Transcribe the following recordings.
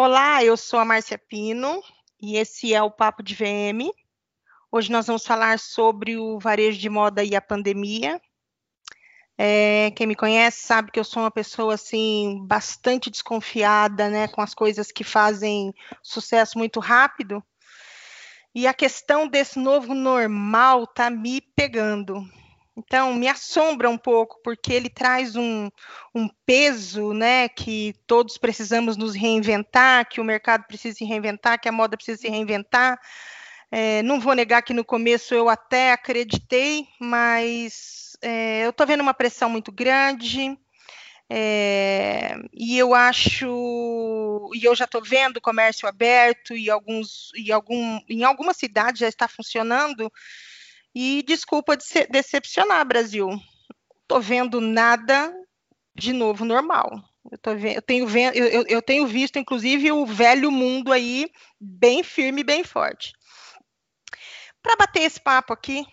Olá, eu sou a Márcia Pino e esse é o Papo de VM. Hoje nós vamos falar sobre o varejo de moda e a pandemia. É, quem me conhece sabe que eu sou uma pessoa assim bastante desconfiada, né, com as coisas que fazem sucesso muito rápido. E a questão desse novo normal tá me pegando. Então, me assombra um pouco, porque ele traz um, um, peso, né, que todos precisamos nos reinventar, que o mercado precisa se reinventar, que a moda precisa se reinventar. É, não vou negar que no começo eu até acreditei, mas é, eu estou vendo uma pressão muito grande. É, e eu acho, e eu já estou vendo comércio aberto e alguns, e algum, em algumas cidades já está funcionando, e desculpa de decepcionar, Brasil. Tô vendo nada de novo normal. Eu, vendo, eu, tenho, eu, eu tenho visto, inclusive, o velho mundo aí bem firme, bem forte. Para bater esse papo aqui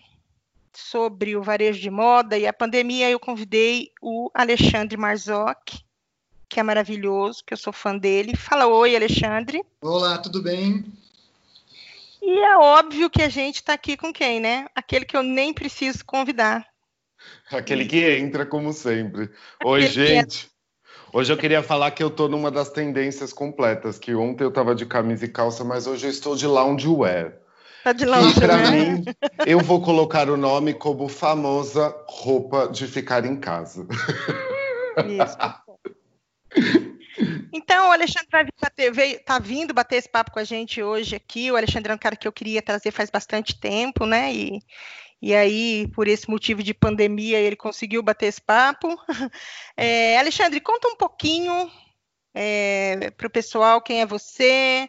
sobre o varejo de moda e a pandemia, eu convidei o Alexandre Marzocchi, que é maravilhoso, que eu sou fã dele. Fala oi, Alexandre. Olá, tudo bem? E é óbvio que a gente está aqui com quem, né? Aquele que eu nem preciso convidar. Aquele que entra, como sempre. Oi, gente. Hoje eu queria falar que eu estou numa das tendências completas, que ontem eu estava de camisa e calça, mas hoje eu estou de loungewear. Tá de loungewear. E para mim, eu vou colocar o nome como famosa roupa de ficar em casa. Isso. Então, o Alexandre vai bater, veio, tá vindo bater esse papo com a gente hoje aqui. O Alexandre é um cara que eu queria trazer faz bastante tempo, né? E, e aí, por esse motivo de pandemia, ele conseguiu bater esse papo. É, Alexandre, conta um pouquinho é, para o pessoal quem é você,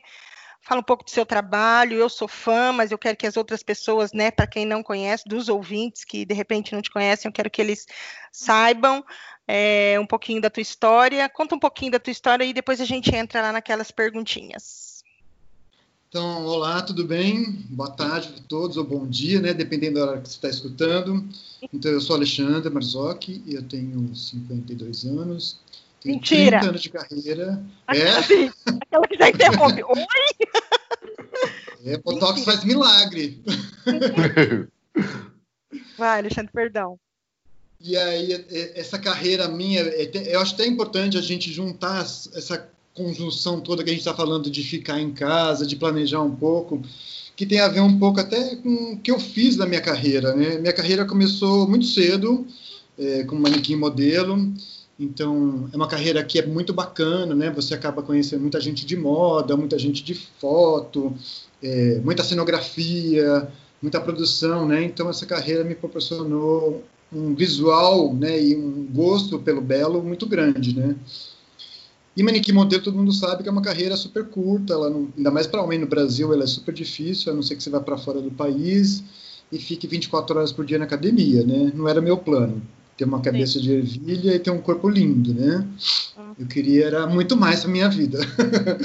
fala um pouco do seu trabalho. Eu sou fã, mas eu quero que as outras pessoas, né, para quem não conhece, dos ouvintes que de repente não te conhecem, eu quero que eles saibam é, um pouquinho da tua história. Conta um pouquinho da tua história e depois a gente entra lá naquelas perguntinhas. Então, olá, tudo bem? Boa tarde a todos, ou bom dia, né? Dependendo da hora que você está escutando. Então, eu sou Alexandre Marzocchi, eu tenho 52 anos. Tenho Mentira! 30 anos de carreira. Aquela, é? aquela que já interrompe. Oi? É, Botox Mentira. faz milagre. Vai, Alexandre, perdão. E aí, essa carreira minha, é eu acho até importante a gente juntar essa conjunção toda que a gente está falando de ficar em casa, de planejar um pouco, que tem a ver um pouco até com o que eu fiz na minha carreira. Né? Minha carreira começou muito cedo, é, como manequim modelo, então é uma carreira que é muito bacana, né? Você acaba conhecendo muita gente de moda, muita gente de foto, é, muita cenografia, muita produção, né? Então essa carreira me proporcionou um visual né, e um gosto pelo belo muito grande, né? E manequim modelo, todo mundo sabe que é uma carreira super curta, ela não, ainda mais para homem no Brasil, ela é super difícil, a não ser que você vá para fora do país e fique 24 horas por dia na academia, né? Não era meu plano, ter uma cabeça Sim. de ervilha e ter um corpo lindo, né? Hum. Eu queria era muito mais para minha vida.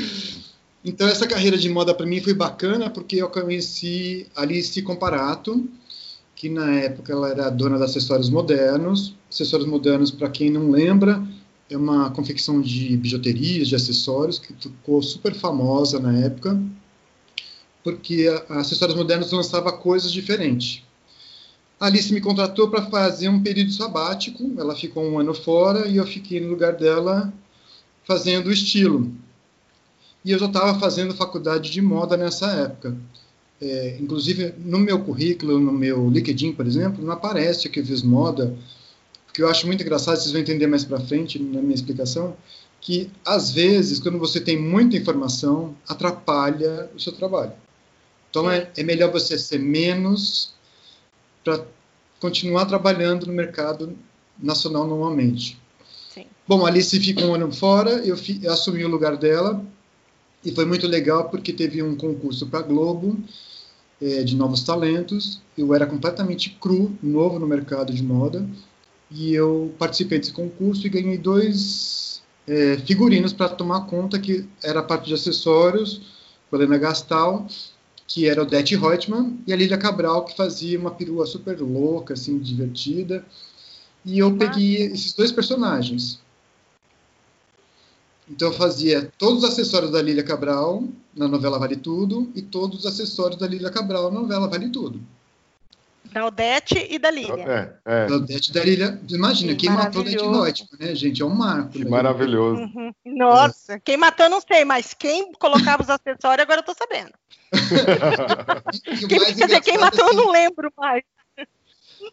então essa carreira de moda para mim foi bacana porque eu conheci Alice Comparato, que na época ela era dona de acessórios modernos. Acessórios modernos, para quem não lembra, é uma confecção de bijuterias, de acessórios, que ficou super famosa na época, porque a Acessórios Modernos lançava coisas diferentes. A Alice me contratou para fazer um período sabático, ela ficou um ano fora e eu fiquei no lugar dela fazendo estilo. E eu já estava fazendo faculdade de moda nessa época. É, inclusive, no meu currículo, no meu LinkedIn, por exemplo, não aparece que eu fiz moda, porque eu acho muito engraçado, vocês vão entender mais para frente na minha explicação, que às vezes, quando você tem muita informação, atrapalha o seu trabalho. Então, é, é melhor você ser menos para continuar trabalhando no mercado nacional normalmente. Sim. Bom, a Alice ficou um ano fora, eu, fi, eu assumi o lugar dela, e foi muito legal porque teve um concurso para Globo, é, de novos talentos. Eu era completamente cru, novo no mercado de moda, e eu participei desse concurso e ganhei dois é, figurinos para tomar conta, que era a parte de acessórios, com a Helena Gastal, que era o Dete Reutemann, e a Lilia Cabral, que fazia uma perua super louca, assim, divertida. E eu peguei esses dois personagens. Então eu fazia todos os acessórios da Lília Cabral na novela Vale Tudo e todos os acessórios da Lília Cabral na novela Vale Tudo. Da Odete e da Lília. É, é. Da Odete e da Lília. Imagina, Sim, quem matou Odete Reutemann, né, gente? É um marco. Que né? maravilhoso. Uhum. Nossa, é. quem matou eu não sei, mas quem colocava os acessórios agora eu tô sabendo. quem, quer dizer, quem matou assim, eu não lembro mais.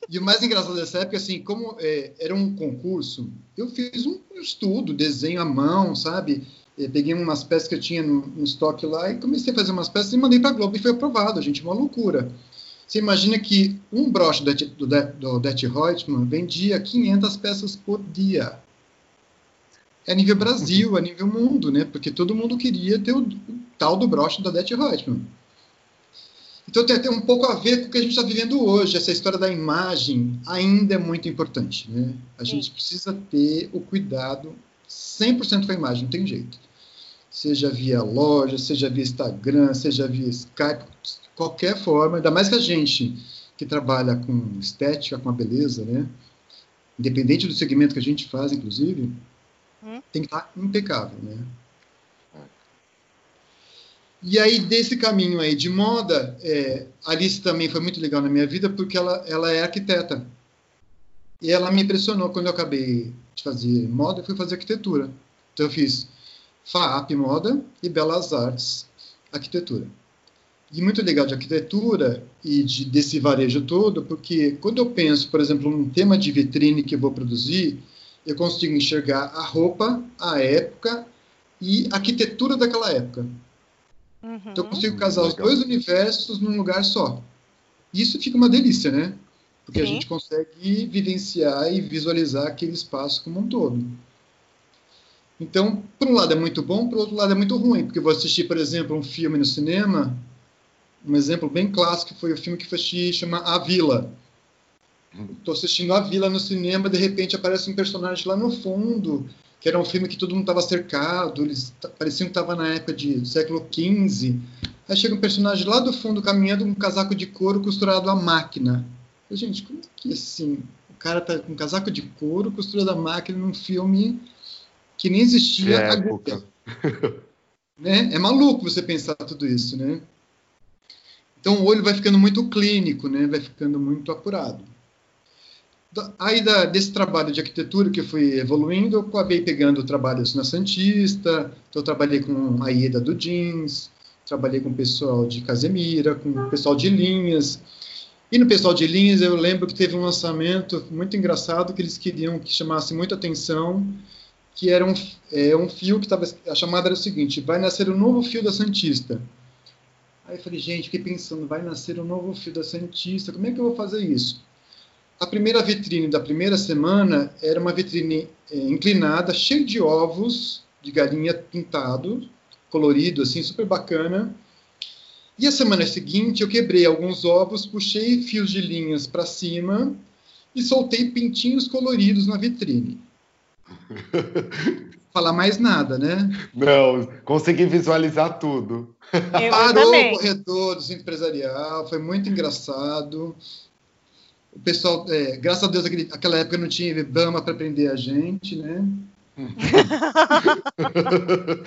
E o mais engraçado dessa época, assim, como é, era um concurso, eu fiz um estudo, desenho à mão, sabe? Eu peguei umas peças que eu tinha no, no estoque lá e comecei a fazer umas peças e mandei para a Globo e foi aprovado, gente, uma loucura. Você imagina que um broche do, do, do Reutemann vendia 500 peças por dia. É nível Brasil, a nível mundo, né? Porque todo mundo queria ter o, o tal do broche da Odete Reutemann. Então tem até um pouco a ver com o que a gente está vivendo hoje. Essa história da imagem ainda é muito importante, né? A Sim. gente precisa ter o cuidado 100% com a imagem, não tem jeito. Seja via loja, seja via Instagram, seja via Skype, qualquer forma, ainda mais que a gente que trabalha com estética, com a beleza, né? Independente do segmento que a gente faz, inclusive, hum? tem que estar impecável, né? E aí, desse caminho aí de moda, é, a Alice também foi muito legal na minha vida, porque ela, ela é arquiteta. E ela me impressionou quando eu acabei de fazer moda, eu fui fazer arquitetura. Então, eu fiz FAAP Moda e Belas Artes Arquitetura. E muito legal de arquitetura e de, desse varejo todo, porque quando eu penso, por exemplo, num tema de vitrine que eu vou produzir, eu consigo enxergar a roupa, a época e a arquitetura daquela época. Uhum. Então eu consigo casar os dois universos num lugar só. Isso fica uma delícia, né? Porque Sim. a gente consegue vivenciar e visualizar aquele espaço como um todo. Então, por um lado é muito bom, por outro lado é muito ruim, porque eu vou assistir, por exemplo, um filme no cinema um exemplo bem clássico foi o filme que foi chama A Vila. Estou assistindo A Vila no cinema, de repente aparece um personagem lá no fundo, que era um filme que todo mundo estava cercado, eles pareciam que estava na época de século XV. Aí chega um personagem lá do fundo caminhando com um casaco de couro costurado à máquina. Eu, gente, como é que assim? O cara tá com um casaco de couro costurado à máquina num filme que nem existia é agora. né? É maluco você pensar tudo isso, né? Então o olho vai ficando muito clínico, né? vai ficando muito apurado. Aí da, desse trabalho de arquitetura que eu fui evoluindo, eu acabei pegando trabalhos na Santista, então eu trabalhei com a Ieda do Jeans, trabalhei com o pessoal de Casemira, com o pessoal de linhas. E no pessoal de linhas eu lembro que teve um lançamento muito engraçado que eles queriam que chamasse muita atenção, que era um, é, um fio que estava... A chamada era o seguinte, vai nascer um novo fio da Santista. Aí eu falei, gente, fiquei pensando, vai nascer um novo fio da Santista, como é que eu vou fazer isso? A primeira vitrine da primeira semana era uma vitrine é, inclinada, cheia de ovos de galinha pintado, colorido, assim, super bacana. E a semana seguinte eu quebrei alguns ovos, puxei fios de linhas para cima e soltei pintinhos coloridos na vitrine. Falar mais nada, né? Não, consegui visualizar tudo. Eu Parou o corredor do centro empresarial, foi muito engraçado. O pessoal, é, graças a Deus, aquele, aquela época não tinha Ibama para prender a gente, né?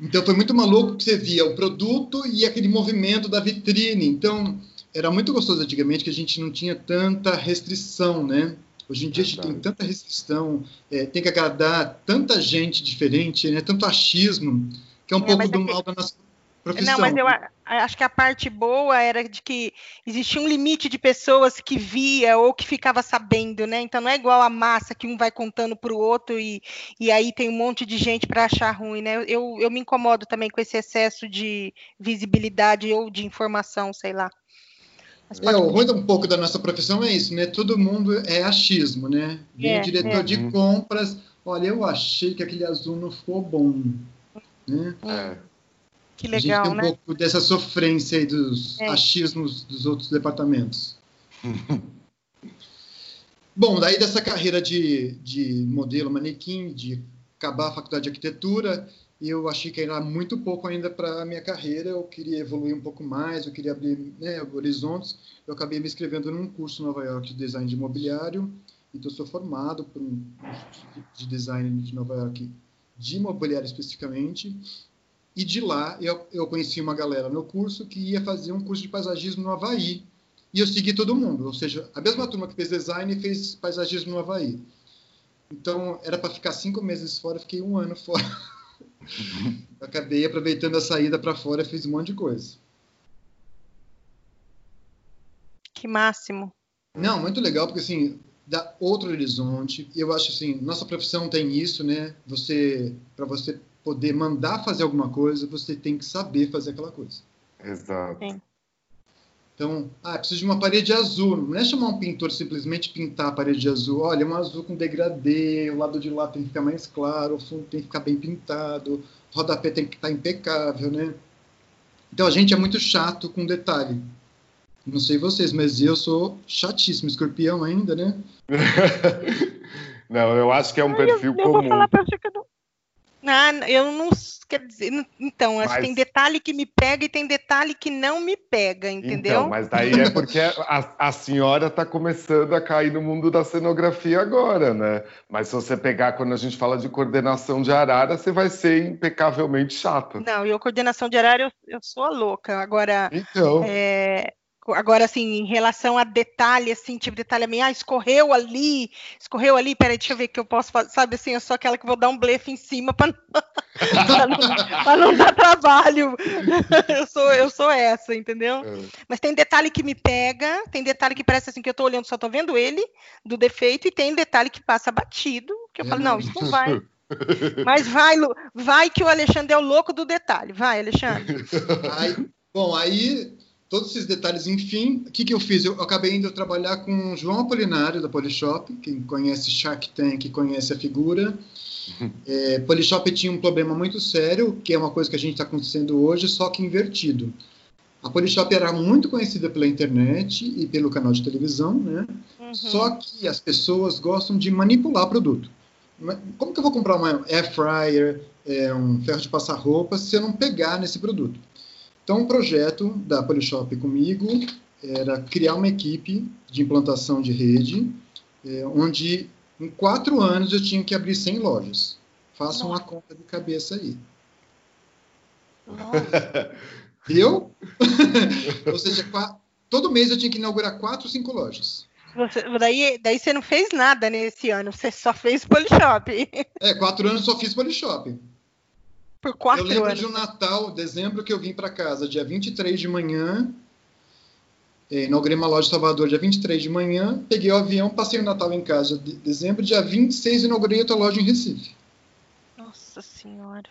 então foi muito maluco que você via o produto e aquele movimento da vitrine. Então era muito gostoso antigamente que a gente não tinha tanta restrição, né? Hoje em dia a gente tem tanta restrição, é, tem que agradar tanta gente diferente, né? tanto achismo, que é um é, pouco do é mal da nossa profissão. Não, mas eu acho que a parte boa era de que existia um limite de pessoas que via ou que ficava sabendo, né? Então não é igual a massa que um vai contando para o outro e, e aí tem um monte de gente para achar ruim, né? Eu, eu me incomodo também com esse excesso de visibilidade ou de informação, sei lá. É, o ruim um pouco da nossa profissão é isso, né? Todo mundo é achismo, né? Vem é, o diretor é. de uhum. compras, olha, eu achei que aquele azul não ficou bom, né? É. Que legal, A gente tem um né? pouco dessa sofrência aí dos é. achismos dos outros departamentos. Bom, daí dessa carreira de, de modelo manequim, de acabar a faculdade de arquitetura, e eu achei que era muito pouco ainda para a minha carreira, eu queria evoluir um pouco mais, eu queria abrir né, horizontes. Eu acabei me inscrevendo num curso em Nova York de design de imobiliário, então sou formado por um de design de Nova York de imobiliário especificamente. E de lá eu, eu conheci uma galera no curso que ia fazer um curso de paisagismo no Havaí. E eu segui todo mundo, ou seja, a mesma turma que fez design fez paisagismo no Havaí. Então, era para ficar cinco meses fora, fiquei um ano fora. Uhum. acabei aproveitando a saída para fora e fiz um monte de coisa. Que máximo. Não, muito legal, porque assim, dá outro horizonte. Eu acho assim, nossa profissão tem isso, né? Você, para você poder mandar fazer alguma coisa, você tem que saber fazer aquela coisa. Exato. Sim. Então, ah, preciso de uma parede azul. Não é chamar um pintor simplesmente pintar a parede de azul. Olha, é um azul com degradê, o lado de lá tem que ficar mais claro, o fundo tem que ficar bem pintado, o rodapé tem que estar impecável, né? Então, a gente é muito chato com detalhe. Não sei vocês, mas eu sou chatíssimo. Escorpião ainda, né? não, eu acho que é um perfil eu, eu comum. Vou falar pra você que eu não, ah, eu não. Quer dizer, então, acho mas... que tem detalhe que me pega e tem detalhe que não me pega, entendeu? Então, mas daí é porque a, a senhora está começando a cair no mundo da cenografia agora, né? Mas se você pegar quando a gente fala de coordenação de arara, você vai ser impecavelmente chata. Não, eu coordenação de arara eu, eu sou a louca. Agora, então... É, Agora, assim, em relação a detalhe, assim, tipo, detalhe a mim, ah, escorreu ali, escorreu ali, peraí, deixa eu ver que eu posso fazer, sabe assim, eu sou aquela que vou dar um blefe em cima para não, não, dar trabalho. eu, sou, eu sou essa, entendeu? É. Mas tem detalhe que me pega, tem detalhe que parece assim que eu tô olhando, só tô vendo ele, do defeito, e tem detalhe que passa batido, que eu falo, não, isso não vai. Mas vai, vai que o Alexandre é o louco do detalhe. Vai, Alexandre. Aí, bom, aí todos esses detalhes, enfim, o que, que eu fiz? Eu, acabei indo trabalhar com o João Apolinário, da Polishop, quem conhece Shark Tank, conhece a figura. Uhum. É, Polishop tinha um problema muito sério, que é uma coisa que a gente está acontecendo hoje, só que invertido. A Polishop era muito conhecida pela internet e pelo canal de televisão, né? Uhum. Só que as pessoas gostam de manipular produto. Como que eu vou comprar uma air fryer, é, um ferro de passar roupa, se eu não pegar nesse produto? Então, o projeto da Polishop comigo era criar uma equipe de implantação de rede, é, onde em quatro anos eu tinha que abrir 100 lojas. Faça uma conta de cabeça aí. Eu? Ou seja, todo mês eu tinha que inaugurar quatro, cinco lojas. Você, daí, daí você não fez nada nesse ano, você só fez Polishop. É, quatro anos só fiz Polishop. Por quatro anos. Eu lembro anos. de um Natal, dezembro, que eu vim para casa, dia 23 de manhã. É, inaugurei uma loja em Salvador dia 23 de manhã. Peguei o avião, passei o Natal em casa de dezembro. Dia 26, inaugurei outra loja em Recife. Nossa Senhora.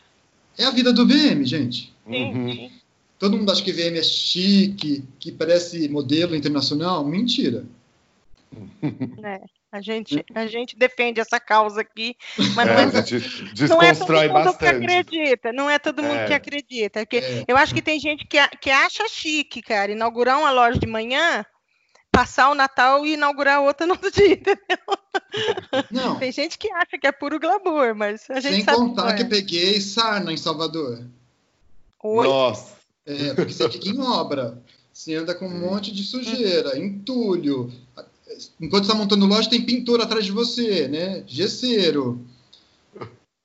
É a vida do VM, gente. Uhum. Todo mundo acha que VM é chique, que parece modelo internacional. Mentira. É. A gente, a gente defende essa causa aqui, mas é, não, é, não é todo mundo bastante. que acredita, não é todo mundo é. que acredita. É que é. Eu acho que tem gente que, que acha chique, cara, inaugurar uma loja de manhã, passar o Natal e inaugurar outra no outro dia, entendeu? Não. Tem gente que acha que é puro glamour, mas a gente Sem sabe contar que, que peguei sarna em Salvador. Oi? Nossa! É, porque você fica em obra. Você anda com um monte de sujeira, entulho, enquanto está montando loja, tem pintor atrás de você, né? Gesseiro.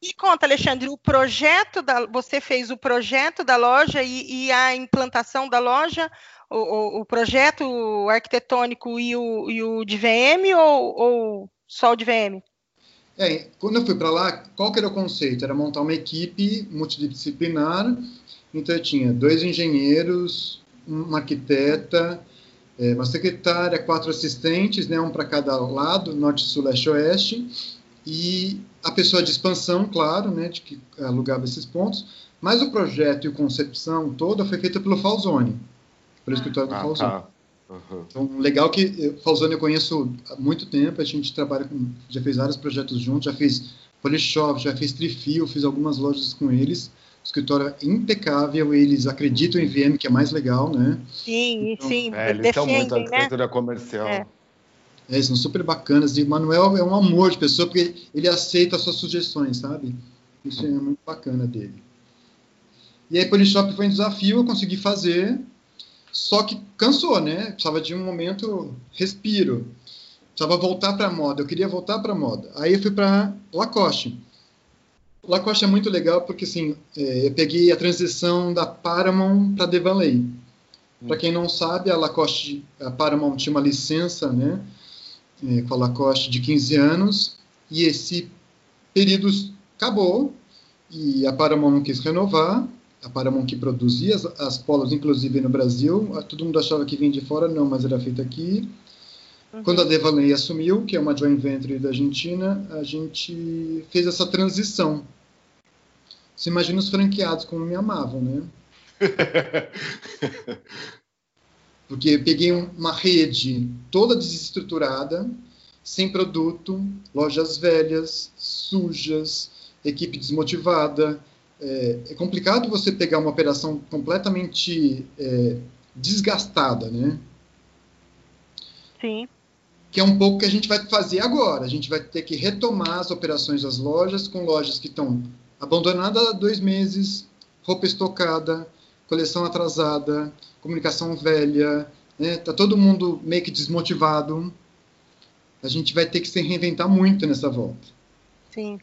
E conta, Alexandre, o projeto da. Você fez o projeto da loja e, e a implantação da loja, o, o, o projeto arquitetônico e o, e o de VM ou, ou só o de VM? É, quando eu fui para lá, qual que era o conceito? Era montar uma equipe multidisciplinar. Então eu tinha dois engenheiros, uma arquiteta, é, uma secretária, quatro assistentes, né, um para cada lado, norte, sul, leste, oeste, e a pessoa de expansão, claro, né, de que alugava esses pontos, mas o projeto e a concepção toda foi feita pelo Falzone, pelo escritório do ah, Falzone. Tá. Uhum. Então, legal que Falzone eu conheço há muito tempo, a gente trabalha com, já fez vários projetos juntos, já fiz Polishop, já fiz Trifio, fiz algumas lojas com eles, escritório é impecável, eles acreditam em VM, que é mais legal, né? Sim, então, sim. É, eles defendem, muito a arquitetura né? comercial. É. É, eles são super bacanas. E o Manuel é um amor de pessoa, porque ele aceita as suas sugestões, sabe? Isso é muito bacana dele. E aí, Polishop foi um desafio, eu consegui fazer, só que cansou, né? Precisava de um momento respiro. Precisava voltar para a moda, eu queria voltar para a moda. Aí eu fui para Lacoste. Lacoste é muito legal porque assim, é, eu peguei a transição da Paramount para Devanley. Para quem não sabe, a Lacoste, a Paramount tinha uma licença, né, é, com a Lacoste de 15 anos e esse período acabou e a Paramount não quis renovar. A Paramount que produzia as, as polos, inclusive no Brasil, todo mundo achava que vinha de fora, não, mas era feito aqui. Uhum. Quando a Devaney assumiu, que é uma joint venture da Argentina, a gente fez essa transição. Você imagina os franqueados como me amavam, né? Porque eu peguei uma rede toda desestruturada, sem produto, lojas velhas, sujas, equipe desmotivada. É, é complicado você pegar uma operação completamente é, desgastada, né? Sim que é um pouco que a gente vai fazer agora. A gente vai ter que retomar as operações das lojas, com lojas que estão abandonadas há dois meses, roupa estocada, coleção atrasada, comunicação velha, né? Tá todo mundo meio que desmotivado. A gente vai ter que se reinventar muito nessa volta. Sim.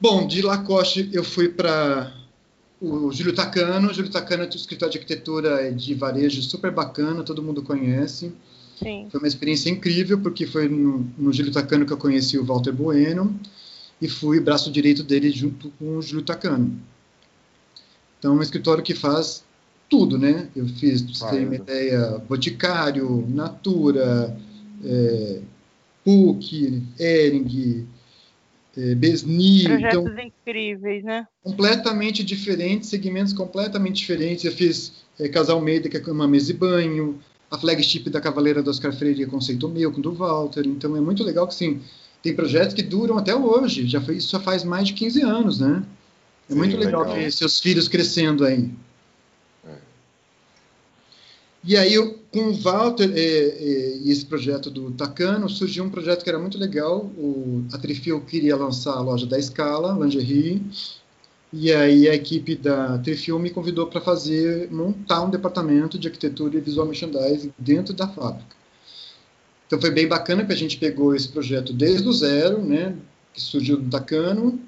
Bom, de Lacoste eu fui para o Júlio Tacano. O Júlio Tacano é um escritório de arquitetura de varejo super bacana, todo mundo conhece. Sim. Foi uma experiência incrível, porque foi no, no Júlio Tacano que eu conheci o Walter Bueno e fui braço direito dele junto com o Júlio Tacano. Então, é um escritório que faz tudo, né? Eu fiz, pra você ter uma ideia, Boticário, Natura, é, PUC, Ering, é, Besni. Projetos então, incríveis, né? Completamente diferentes, segmentos completamente diferentes. Eu fiz é, Casal Meida, que é uma mesa de banho, a flagship da Cavaleira do Oscar Freire é conceito meu, com do Walter. Então é muito legal que, sim, tem projetos que duram até hoje. Já foi, isso já faz mais de 15 anos, né? É sim, muito legal, legal, ver seus filhos crescendo aí. É. E aí, eu, com o Walter é, é, e esse projeto do Tacano, surgiu um projeto que era muito legal. O, a Trifil queria lançar a loja da Scala, lingerie, e aí a equipe da Trifilm me convidou para fazer, montar um departamento de arquitetura e visual merchandising dentro da fábrica. Então foi bem bacana que a gente pegou esse projeto desde o zero, né, que surgiu do Tacano,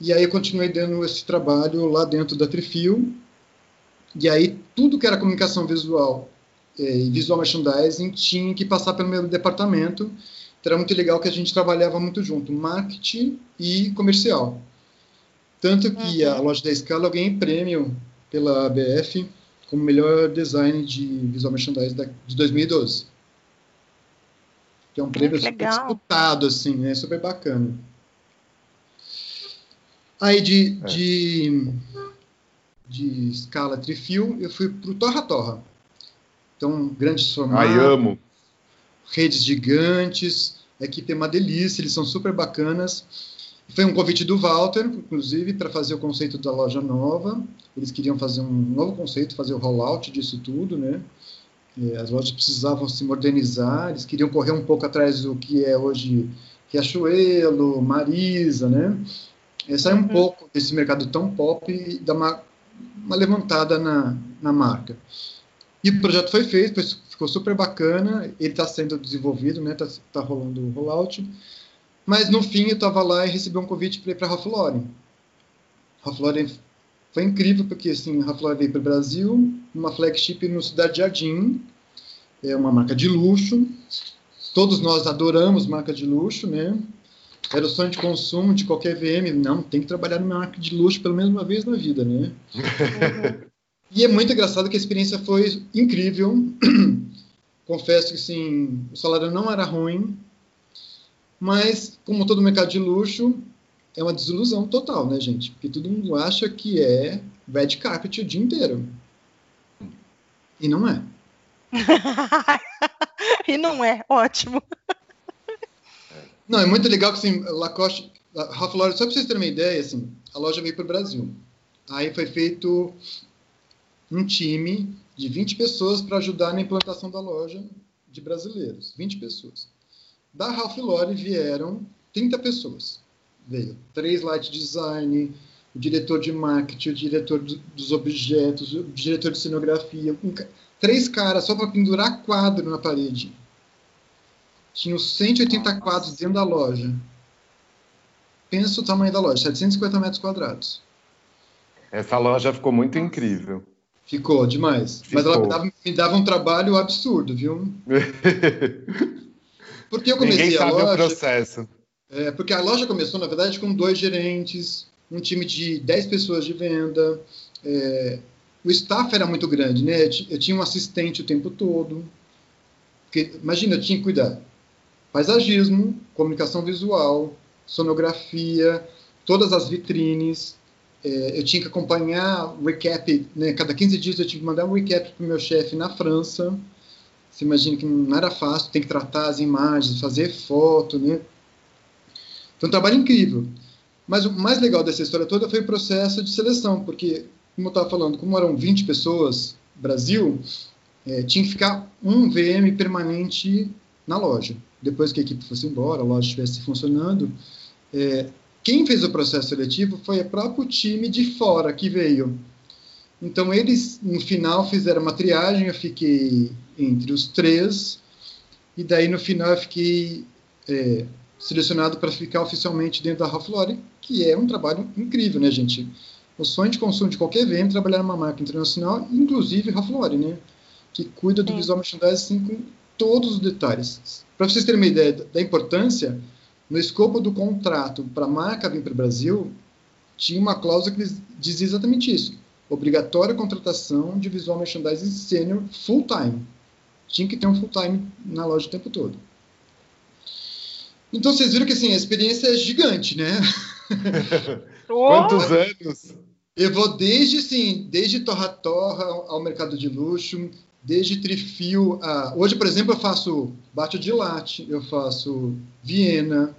e aí eu continuei dando esse trabalho lá dentro da Trifil, e aí tudo que era comunicação visual é, e visual merchandising tinha que passar pelo meu departamento, então era muito legal que a gente trabalhava muito junto, marketing e comercial. Tanto que uhum. a loja da Scala ganhei prêmio pela ABF como melhor design de visual merchandising de 2012. Que é um prêmio super disputado, assim, né? Super bacana. Aí de, é. de, de escala trifil, eu fui para o Torra Torra. Então, grandes formatos. Ai, amo. Redes gigantes. A equipe é uma delícia, eles são super bacanas. Foi um convite do Walter, inclusive, para fazer o conceito da loja nova. Eles queriam fazer um novo conceito, fazer o rollout disso tudo, né? As lojas precisavam se modernizar, eles queriam correr um pouco atrás do que é hoje Riachuelo, Marisa, né? É, sair um uhum. pouco desse mercado tão pop e dar uma, uma levantada na, na marca. E o projeto foi feito, ficou super bacana, ele está sendo desenvolvido, né? Está tá rolando o rollout. Mas no fim eu estava lá e recebi um convite para ir para a Ralph Lauren. Ralph Lauren foi incrível porque assim, Ralph Lauren veio para o Brasil, uma flagship no Cidade Jardim, é uma marca de luxo. Todos nós adoramos marca de luxo, né? Era o sonho de consumo de qualquer VM. Não, tem que trabalhar numa marca de luxo pelo menos uma vez na vida, né? E é muito engraçado que a experiência foi incrível. Confesso que, assim, o salário não era ruim, mas, como todo mercado de luxo, é uma desilusão total, né, gente? Porque todo mundo acha que é red carpet o dia inteiro. E não é. e não é, ótimo. Não, é muito legal que assim, Lacoste, Ralph Lauren, só para vocês terem uma ideia, assim, a loja veio para o Brasil. Aí foi feito um time de 20 pessoas para ajudar na implantação da loja de brasileiros. 20 pessoas. Da Ralph Lauren vieram 30 pessoas. Veio três light design, o diretor de marketing, o diretor dos objetos, o diretor de cenografia, um, três caras só para pendurar quadro na parede. Tinham 180 Nossa. quadros dentro da loja. pensa o tamanho da loja, 750 metros quadrados. Essa loja ficou muito incrível. Ficou demais. Ficou. Mas ela me dava, me dava, um trabalho absurdo, viu? Porque eu comecei Ninguém a loja. O processo. É, porque a loja começou, na verdade, com dois gerentes, um time de 10 pessoas de venda. É, o staff era muito grande, né? Eu tinha um assistente o tempo todo. Porque, imagina, eu tinha que cuidar paisagismo, comunicação visual, sonografia, todas as vitrines. É, eu tinha que acompanhar recap, né? Cada 15 dias eu tinha que mandar um recap para o meu chefe na França. Você imagina que não era fácil, tem que tratar as imagens, fazer foto, né? Foi um trabalho incrível. Mas o mais legal dessa história toda foi o processo de seleção, porque, como eu estava falando, como eram 20 pessoas, Brasil, é, tinha que ficar um VM permanente na loja. Depois que a equipe fosse embora, a loja estivesse funcionando, é, quem fez o processo seletivo foi o próprio time de fora que veio. Então, eles, no final, fizeram uma triagem, eu fiquei entre os três, e daí, no final, eu fiquei é, selecionado para ficar oficialmente dentro da Ralph Lauren, que é um trabalho incrível, né, gente? O sonho de consumo de qualquer evento é trabalhar numa marca internacional, inclusive Ralph Lauren, né? Que cuida do Sim. visual merchandising assim, com todos os detalhes. Para vocês terem uma ideia da importância, no escopo do contrato para a marca vir para o Brasil, tinha uma cláusula que dizia exatamente isso. Obrigatória contratação de visual merchandising sênior full time. Tinha que ter um full time na loja o tempo todo. Então vocês viram que assim, a experiência é gigante, né? Quantos anos? Eu vou desde assim, desde torra-torra ao mercado de luxo, desde trifio a... Hoje, por exemplo, eu faço bate de latte, eu faço Viena,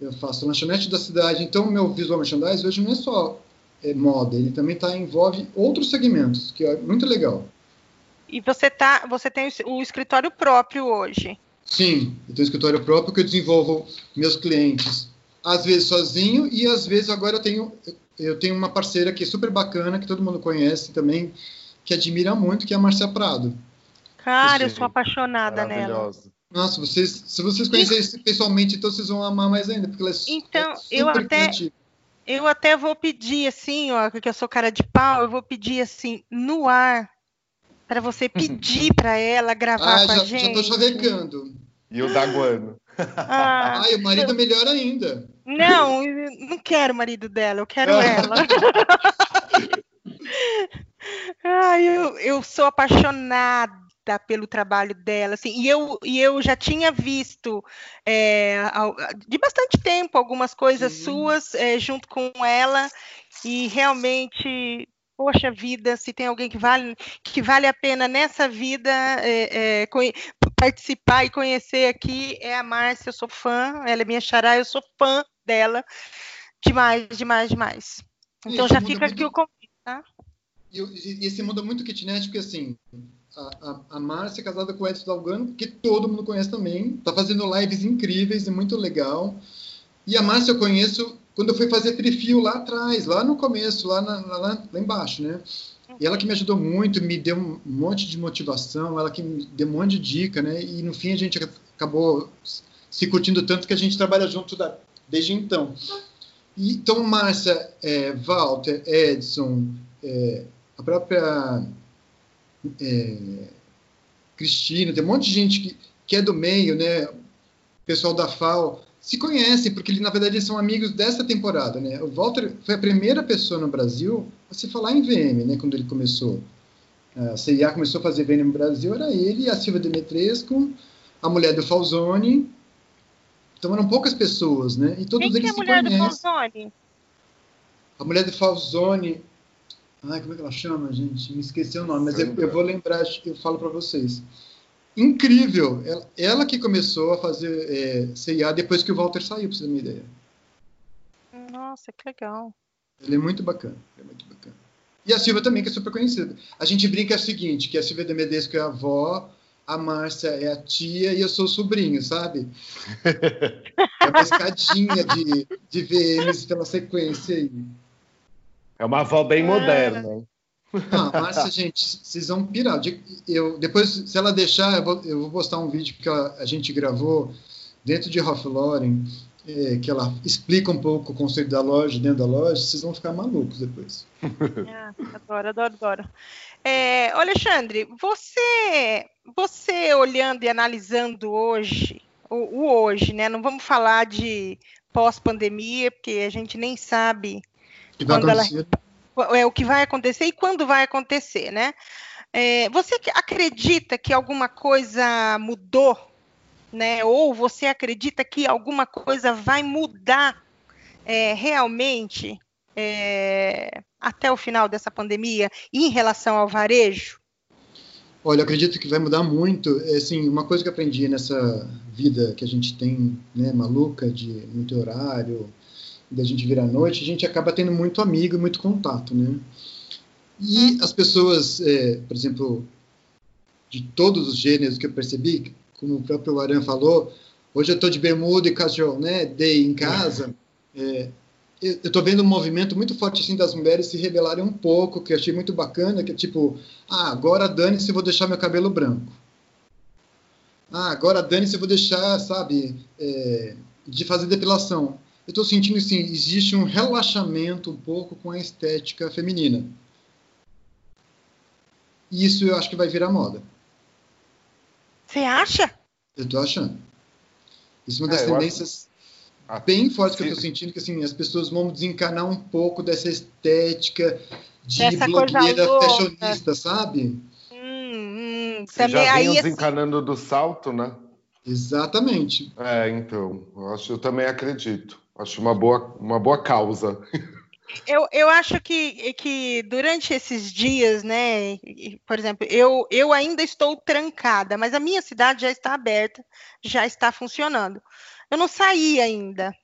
eu faço lanchonete da cidade. Então, meu visual merchandising hoje não é só é, moda, ele também tá, envolve outros segmentos, que é muito legal. E você, tá, você tem o escritório próprio hoje? Sim, eu tenho um escritório próprio que eu desenvolvo meus clientes, às vezes sozinho e às vezes agora eu tenho eu tenho uma parceira que é super bacana, que todo mundo conhece também, que admira muito, que é a Marcia Prado. Cara, eu sou apaixonada nela. Nossa, vocês, se vocês conhecerem pessoalmente, então vocês vão amar mais ainda, porque ela é Então, é eu até criativa. eu até vou pedir assim, ó, que eu sou cara de pau, eu vou pedir assim no ar para você pedir para ela gravar ah, com já, a gente. Já estou chavecando. E o Daguano. Ah, Ai, o marido eu... melhor ainda. Não, não quero o marido dela, eu quero ela. Ai, eu, eu sou apaixonada pelo trabalho dela, assim, e eu, e eu já tinha visto é, de bastante tempo algumas coisas Sim. suas é, junto com ela, e realmente poxa vida, se tem alguém que vale, que vale a pena nessa vida é, é, participar e conhecer aqui, é a Márcia, eu sou fã, ela é minha xará, eu sou fã dela, demais, demais, demais. Então já fica aqui muito... o convite, tá? E, e esse mundo é muito kitnet, porque assim, a, a, a Márcia é casada com o Edson Dalgano, que todo mundo conhece também, tá fazendo lives incríveis, é muito legal. E a Márcia eu conheço quando eu fui fazer trifio lá atrás, lá no começo, lá, na, lá, lá embaixo, né? E ela que me ajudou muito, me deu um monte de motivação, ela que me deu um monte de dica, né? E no fim a gente acabou se curtindo tanto que a gente trabalha junto da, desde então. E, então, Márcia, é, Walter, Edson, é, a própria é, Cristina, tem um monte de gente que, que é do meio, né? Pessoal da FAO, se conhecem, porque na verdade eles são amigos dessa temporada, né? O Walter foi a primeira pessoa no Brasil a se falar em VM, né? Quando ele começou. A CIA começou a fazer VM no Brasil, era ele, a Silvia Demetresco, a mulher do Falzoni. Então eram poucas pessoas, né? E todos Quem eles que é a mulher do Falzoni? A mulher do Falzoni. Ai, como é que ela chama, gente? Me esqueci o nome, mas eu, eu vou lembrar, eu falo para vocês incrível. Ela, ela, que começou a fazer é, CIA depois que o Walter saiu, pra você ter uma ideia. Nossa, que legal. Ele é muito bacana, é muito bacana. E a Silvia também, que é super conhecida. A gente brinca o seguinte, que a Silvia de Medeiros é a avó, a Márcia é a tia e eu sou o sobrinho, sabe? é uma escadinha de, de VMs pela sequência aí. É uma avó bem moderna. Não, Márcia, gente, vocês vão pirar. Eu, depois, se ela deixar, eu vou, eu vou postar um vídeo que a, a gente gravou dentro de Lauren. é, que ela explica um pouco o conceito da loja dentro da loja, vocês vão ficar malucos depois. Ah, adoro, adoro, adoro. É, Alexandre, você, você olhando e analisando hoje, o, o hoje, né? Não vamos falar de pós-pandemia, porque a gente nem sabe quando ela, é o que vai acontecer e quando vai acontecer, né? É, você acredita que alguma coisa mudou, né? Ou você acredita que alguma coisa vai mudar é, realmente é, até o final dessa pandemia em relação ao varejo? Olha, acredito que vai mudar muito. É, assim, uma coisa que aprendi nessa vida que a gente tem, né, maluca, de muito horário, da gente vir à noite, a gente acaba tendo muito amigo e muito contato, né? E as pessoas, é, por exemplo, de todos os gêneros que eu percebi, como o próprio Aran falou, hoje eu estou de bermuda e casual, né, day em casa, é, eu estou vendo um movimento muito forte assim das mulheres se rebelarem um pouco, que eu achei muito bacana, que é tipo, ah, agora dane-se, vou deixar meu cabelo branco. Ah, agora dane-se, vou deixar, sabe, é, de fazer depilação. Eu estou sentindo assim, existe um relaxamento um pouco com a estética feminina. E isso eu acho que vai virar moda. Você acha? Eu tô achando. Isso é uma das é, tendências acho... bem fortes que eu tô sentindo, que assim, as pessoas vão desencanar um pouco dessa estética de Essa blogueira fashionista, sabe? Hum, hum, também já aí desencanando assim... do salto, né? Exatamente. É, então, eu, acho, eu também acredito. Acho uma boa, uma boa causa. Eu, eu acho que, que durante esses dias, né, por exemplo, eu, eu ainda estou trancada, mas a minha cidade já está aberta, já está funcionando. Eu não saí ainda.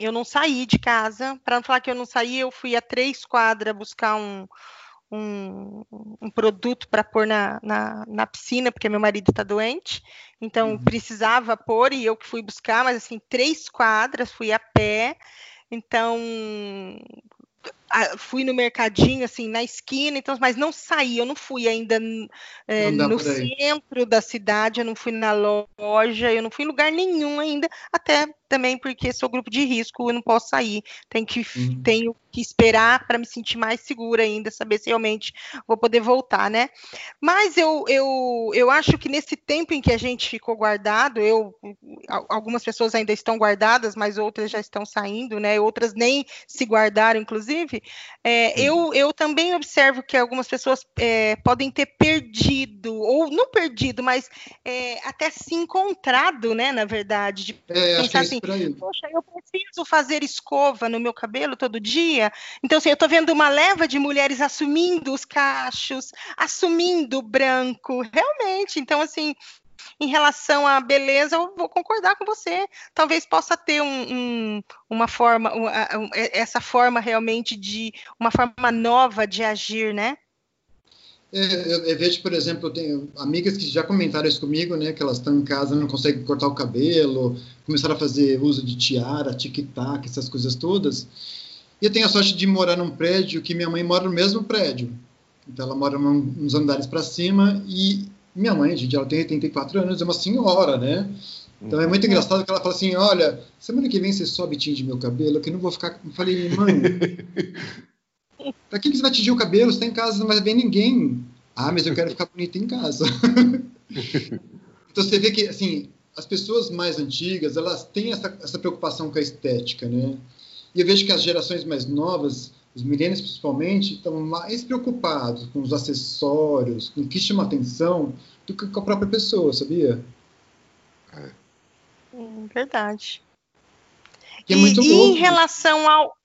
Eu não saí de casa. Para não falar que eu não saí, eu fui a três quadras buscar um, um, um produto para pôr na, na, na, piscina, porque meu marido está doente. Então, uhum. precisava pôr e eu que fui buscar, mas assim, três quadras, fui a pé. Então, fui no mercadinho, assim, na esquina, então, mas não saí, eu não fui ainda é, no centro da cidade, eu não fui na loja, eu não fui em lugar nenhum ainda, até também porque sou grupo de risco, eu não posso sair, tenho que, uhum. tenho que esperar para me sentir mais segura ainda, saber se realmente vou poder voltar, né? Mas eu, eu, eu acho que nesse tempo em que a gente ficou guardado, eu algumas pessoas ainda estão guardadas, mas outras já estão saindo, né? Outras nem se guardaram, inclusive. É, eu, eu também observo que algumas pessoas é, podem ter perdido, ou não perdido, mas é, até se encontrado, né? Na verdade, de é, pensar assim, poxa, eu preciso fazer escova no meu cabelo todo dia. Então, assim, eu estou vendo uma leva de mulheres assumindo os cachos, assumindo o branco, realmente. Então, assim, em relação à beleza, eu vou concordar com você. Talvez possa ter um, um, uma forma, um, essa forma realmente de uma forma nova de agir, né? É, eu, eu, vejo, por exemplo, eu tenho amigas que já comentaram isso comigo, né? Que elas estão em casa, não conseguem cortar o cabelo, começaram a fazer uso de tiara, tic-tac, essas coisas todas. E eu tenho a sorte de morar num prédio que minha mãe mora no mesmo prédio. Então ela mora uns andares para cima e minha mãe, gente, ela tem 84 anos, é uma senhora, né? Então é muito engraçado que ela fala assim: olha, semana que vem você sobe e tinge meu cabelo, que eu não vou ficar. Eu falei, mãe, pra que, que você vai tingir o cabelo? Você tá em casa, não vai ver ninguém. Ah, mas eu quero ficar bonita em casa. então você vê que, assim, as pessoas mais antigas, elas têm essa, essa preocupação com a estética, né? E eu vejo que as gerações mais novas, os milênios principalmente, estão mais preocupados com os acessórios, com o que chama atenção, do que com a própria pessoa, sabia? É. Verdade. Que é muito e, em relação ao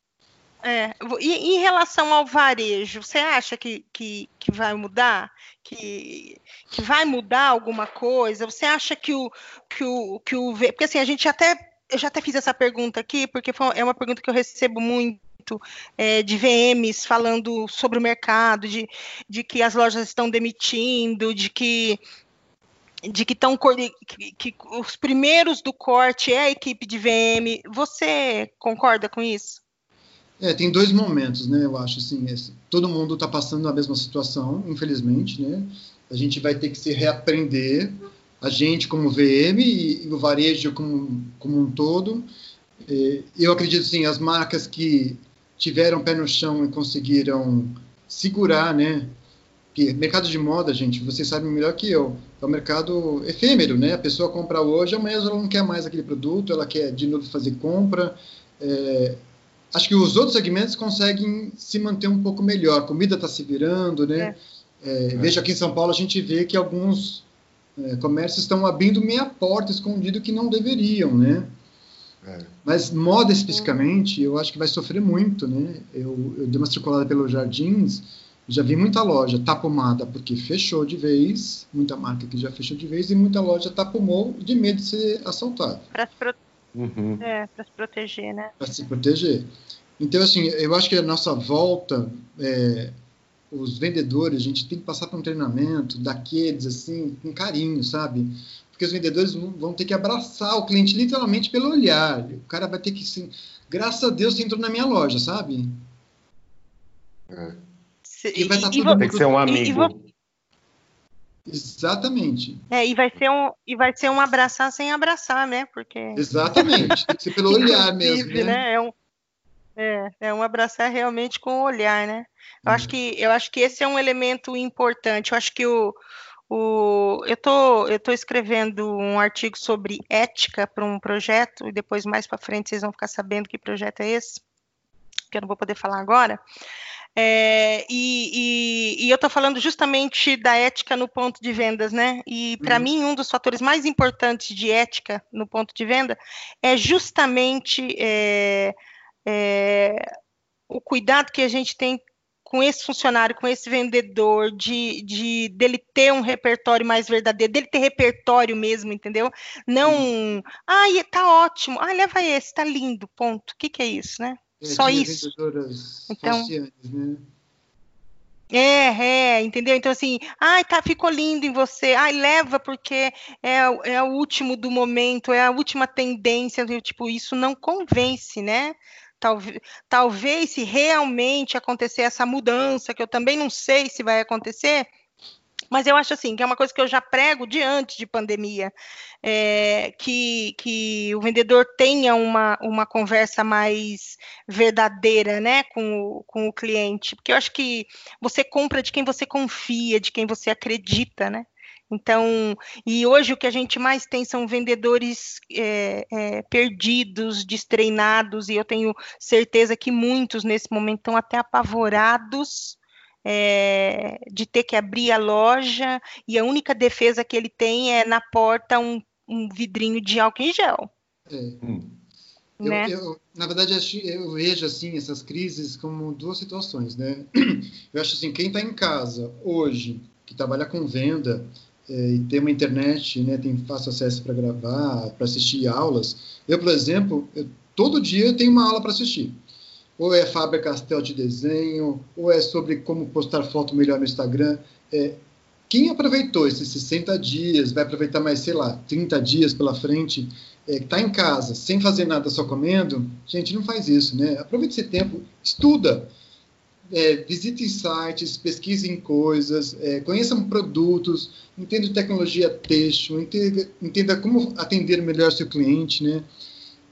é, e em relação ao varejo, você acha que, que, que vai mudar? Que, que vai mudar alguma coisa? Você acha que o que o que o porque assim a gente até eu já até fiz essa pergunta aqui porque foi, é uma pergunta que eu recebo muito é, de VMs falando sobre o mercado, de, de que as lojas estão demitindo, de que de que estão que, que, os primeiros do corte é a equipe de VM. Você concorda com isso? É, tem dois momentos, né? Eu acho assim, esse, todo mundo está passando a mesma situação, infelizmente, né? A gente vai ter que se reaprender, a gente como VM e, e o varejo como, como um todo, É, eu acredito, sim, as marcas que tiveram pé no chão e conseguiram segurar, né? Que mercado de moda, gente, vocês sabem melhor que eu, é um mercado efêmero, né? A pessoa compra hoje, amanhã ela não quer mais aquele produto, ela quer de novo fazer compra. É, acho que os outros segmentos conseguem se manter um pouco melhor. A comida está se virando, né? É. É, é. Veja aqui em São Paulo a gente vê que alguns é, comércios estão abrindo meia porta escondido que não deveriam, né? É. Mas moda especificamente, eu acho que vai sofrer muito, né? Eu, eu dei uma circulada pelos jardins, já vi muita loja tapumada porque fechou de vez, muita marca que já fechou de vez, e muita loja tapumou de medo de ser assaltada. Para se, pro... uhum. é, se proteger, né? Para se proteger. Então, assim, eu acho que a nossa volta, é, os vendedores, a gente tem que passar por um treinamento daqueles, assim, com carinho, sabe? porque os vendedores vão ter que abraçar o cliente literalmente pelo olhar. O cara vai ter que, assim, graças a Deus, você entrou na minha loja, sabe? É. E vai estar tá tudo tem que ser um amigo. Exatamente. É, e vai ser um e vai ser um abraçar sem abraçar, né? Porque Exatamente. Tem que ser pelo olhar mesmo, né? né? É um é, é um abraçar realmente com o olhar, né? Eu hum. acho que eu acho que esse é um elemento importante. Eu acho que o o, eu tô, tô escrevendo um artigo sobre ética para um projeto e depois mais para frente vocês vão ficar sabendo que projeto é esse, que eu não vou poder falar agora. É, e, e, e, eu estou falando justamente da ética no ponto de vendas, né? E para uhum. mim um dos fatores mais importantes de ética no ponto de venda é justamente é, é, o cuidado que a gente tem com esse funcionário, com esse vendedor, de, de dele ter um repertório mais verdadeiro, dele ter repertório mesmo, entendeu? Não, ai, tá ótimo, ah, leva esse, tá lindo, ponto. O que, que é isso, né? É, Só isso. Então, né? É, é, entendeu? Então, assim, ai, tá, ficou lindo em você, ai, leva porque é, é o último do momento, é a última tendência, tipo, isso não convence, né? Talvez, talvez se realmente acontecer essa mudança, que eu também não sei se vai acontecer, mas eu acho assim, que é uma coisa que eu já prego de antes de pandemia, é, que, que o vendedor tenha uma, uma conversa mais verdadeira né, com, o, com o cliente, porque eu acho que você compra de quem você confia, de quem você acredita, né? Então, e hoje o que a gente mais tem são vendedores é, é, perdidos, destreinados, e eu tenho certeza que muitos nesse momento estão até apavorados é, de ter que abrir a loja, e a única defesa que ele tem é na porta um, um vidrinho de álcool em gel. É. Hum. Né? Eu, eu, na verdade, eu vejo assim essas crises como duas situações, né? Eu acho assim, quem está em casa hoje, que trabalha com venda, é, e tem uma internet, né, tem fácil acesso para gravar, para assistir aulas. Eu, por exemplo, eu, todo dia eu tenho uma aula para assistir. Ou é Faber Castell de desenho, ou é sobre como postar foto melhor no Instagram. É, quem aproveitou esses 60 dias, vai aproveitar mais, sei lá, 30 dias pela frente, é, está em casa, sem fazer nada, só comendo, gente, não faz isso, né? Aproveite esse tempo, estuda é, visitem sites, pesquisem coisas, é, conheçam produtos, entenda tecnologia têxtil, entenda, entenda, como atender melhor seu cliente, né?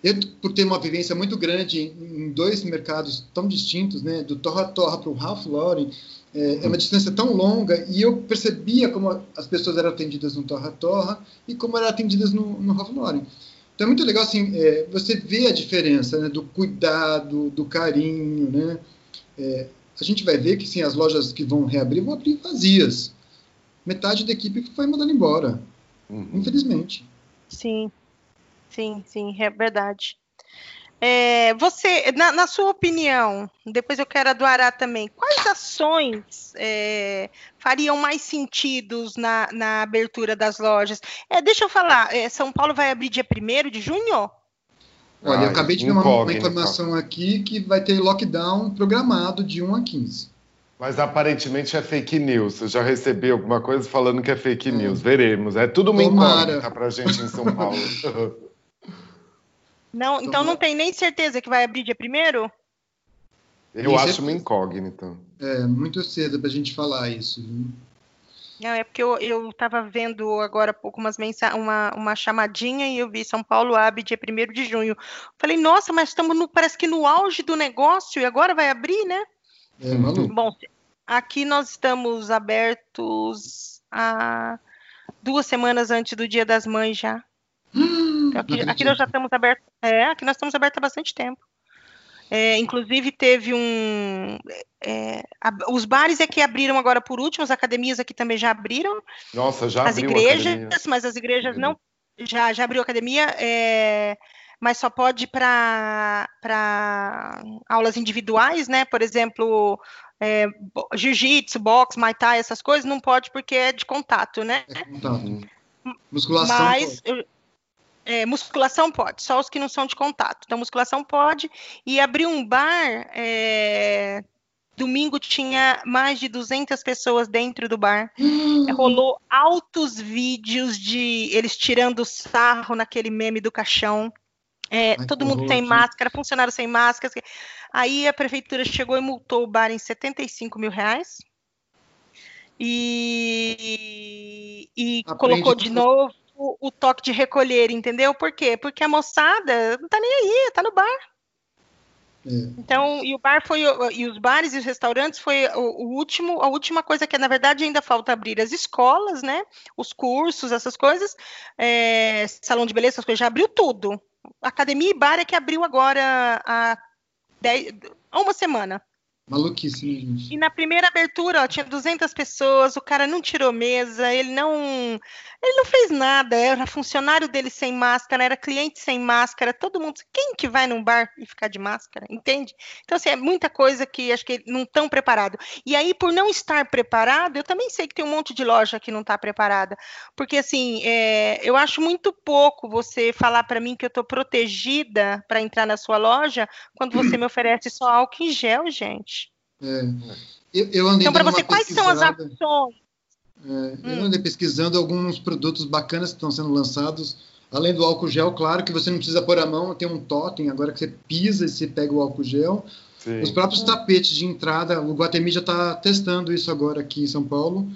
Eu, por ter uma vivência muito grande em, dois mercados tão distintos, né, do Torra Torra para o Ralph Lauren, é, é, uma distância tão longa e eu percebia como as pessoas eram atendidas no Torra Torra e como eram atendidas no, no Ralph Lauren. Então é muito legal assim, é, você vê a diferença né, do cuidado, do carinho, né? É, a gente vai ver que sim, as lojas que vão reabrir vão abrir vazias. Metade da equipe foi mandada embora, uhum. infelizmente. Sim, sim, sim, é verdade. É, você, na, na, sua opinião, depois eu quero a do Ará também, quais ações é, fariam mais sentido na, na, abertura das lojas? É, deixa eu falar, é, São Paulo vai abrir dia 1 de junho? Olha, eu acabei de ver uma, uma, informação aqui que vai ter lockdown programado de 1 a 15. Mas aparentemente é fake news. Eu já recebi alguma coisa falando que é fake é. news. Veremos. É tudo uma Tomara. incógnita para gente em São Paulo. não, então não tem nem certeza que vai abrir dia primeiro? Eu acho uma incógnita. É, muito cedo para a gente falar isso. Viu? Não, é porque eu estava vendo agora há pouco umas mensa uma, uma chamadinha e eu vi São Paulo abre dia 1 de junho. Falei, nossa, mas estamos no, parece que no auge do negócio e agora vai abrir, né? É maluco. Bom, aqui nós estamos abertos há duas semanas antes do Dia das Mães já. Hum, aqui, aqui nós já estamos abertos. É, aqui nós estamos abertos há bastante tempo. É, inclusive teve um. é, a- os bares é que abriram agora por último, as academias aqui também já abriram, Nossa, já as igrejas, mas as igrejas não. Já, já abriu a academia, é, mas só pode para aulas individuais, né? Por exemplo, é, jiu-jitsu, boxe, muay thai, essas coisas, não pode porque é de contato, né? É contato. Musculação. Mas eu- é, musculação pode, só os que não são de contato. Então, musculação pode. E abrir um bar, é, domingo tinha mais de 200 pessoas dentro do bar. É, rolou altos vídeos de eles tirando sarro naquele meme do caixão. É, Ai, todo mundo sem gente. máscara, funcionário sem máscara. Aí a prefeitura chegou e multou o bar em 75 mil reais. E, e colocou de novo o, o toque de recolher, entendeu? Por quê? Porque a moçada não tá nem aí, tá no bar. É. Então, e o bar foi, e os bares e os restaurantes foi o, o último, a última coisa que, na verdade, ainda falta abrir as escolas, né? Os cursos, essas coisas, é, salão de beleza, essas coisas, já abriu tudo. Academia e bar é que abriu agora há, dez, há uma semana. Maluquice, né, gente? E na primeira abertura, ó, tinha 200 pessoas, o cara não tirou mesa, ele não, ele não fez nada, era funcionário dele sem máscara, era cliente sem máscara, todo mundo, quem que vai num bar e ficar de máscara, entende? Então, assim, é muita coisa que acho que não estão preparados. E aí, por não estar preparado, eu também sei que tem um monte de loja que não está preparada, porque, assim, é, eu acho muito pouco você falar para mim que eu estou protegida para entrar na sua loja, quando você me oferece só álcool em gel, gente. É. Eu, eu andei Então, para você, quais são as ações? É, eu Hum. andei pesquisando alguns produtos bacanas que estão sendo lançados. Além do álcool gel, claro que você não precisa pôr a mão, tem um totem, agora que você pisa e você pega o álcool gel. Sim. Os próprios tapetes de entrada, o Guatemi já está testando isso agora aqui em São Paulo.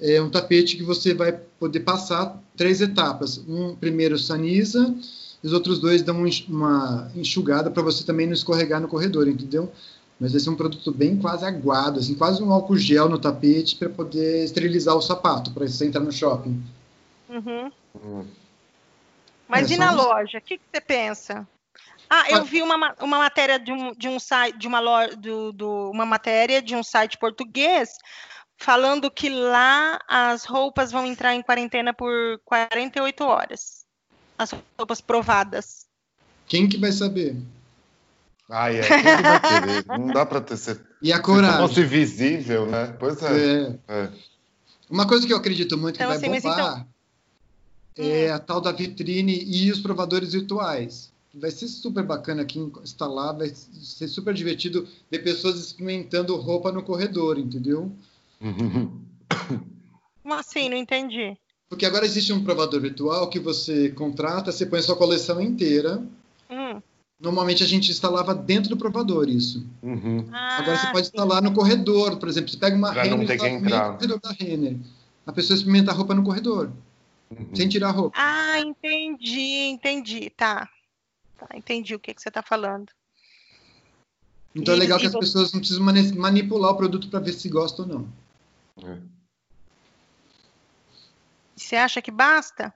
É um tapete que você vai poder passar três etapas. Um primeiro saniza, os outros dois dão um uma enxugada para você também não escorregar no corredor, entendeu? Mas vai ser um produto bem quase aguado, assim, quase um álcool gel no tapete para poder esterilizar o sapato, para você entrar no shopping. Uhum. Hum. Mas É, e na uns- loja? O que, que você pensa? Ah, eu Ah. vi uma, ma- uma matéria de um, de um site, de uma loja, do, do- uma matéria de um site português falando que lá as roupas vão entrar em quarentena por 48 horas. As roupas provadas. Quem que vai saber? Ai, é, quem que vai querer? Não dá pra ter certeza. E a Se coragem? fosse visível, né? Pois é. É. é. Uma coisa que eu acredito muito Então, que assim, vai então- bombar é a tal da vitrine e os provadores virtuais. Vai ser super bacana aqui instalar, vai ser super divertido ver pessoas experimentando roupa no corredor, entendeu? Como assim? Não entendi. Porque agora existe um provador virtual que você contrata, você põe a sua coleção inteira. Hum. Normalmente a gente instalava dentro do provador isso. Uhum. Agora você Ah, pode sim. instalar no corredor, por exemplo, você pega uma não Renner ter e que no entrar. do corredor da Renner. A pessoa experimenta a roupa no corredor, Uhum. sem tirar a roupa. Ah, entendi, entendi. Tá. Tá, entendi o que, que você está falando. Então é E- legal e que as você- pessoas não precisam mani- manipular o produto para ver se gostam ou não. É. Você acha que basta?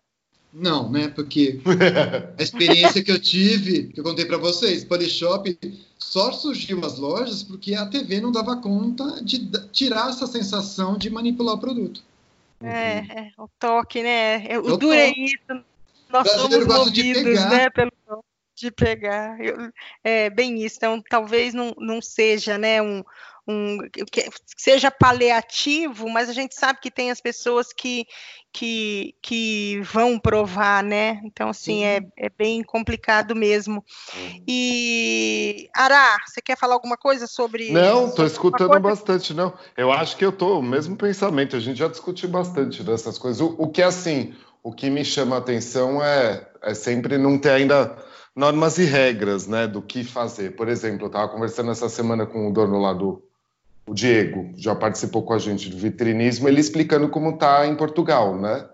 Não, né? Porque a experiência que eu tive, que eu contei para vocês, Polishop só surgiu as lojas porque a TV não dava conta de tirar essa sensação de manipular o produto. É, é, o toque, né? É, O duro é isso. Nós somos movidos, pegar. né, pelo de pegar. Eu- é bem isso. Então, talvez não, não seja, né, um, um que seja paliativo, mas a gente sabe que tem as pessoas que que, que vão provar, né? Então, assim, é, é bem complicado mesmo. E Ará, você quer falar alguma coisa sobre? Não, sobre escutando bastante, não. Eu acho que eu tô o mesmo pensamento. A gente já discutiu bastante dessas coisas. O, o que assim, o que me chama a atenção é, é sempre não ter ainda normas e regras, né, do que fazer. Por exemplo, eu estava conversando essa semana com o dono lá do, o Diego, já participou com a gente do vitrinismo, ele explicando como está em Portugal, né?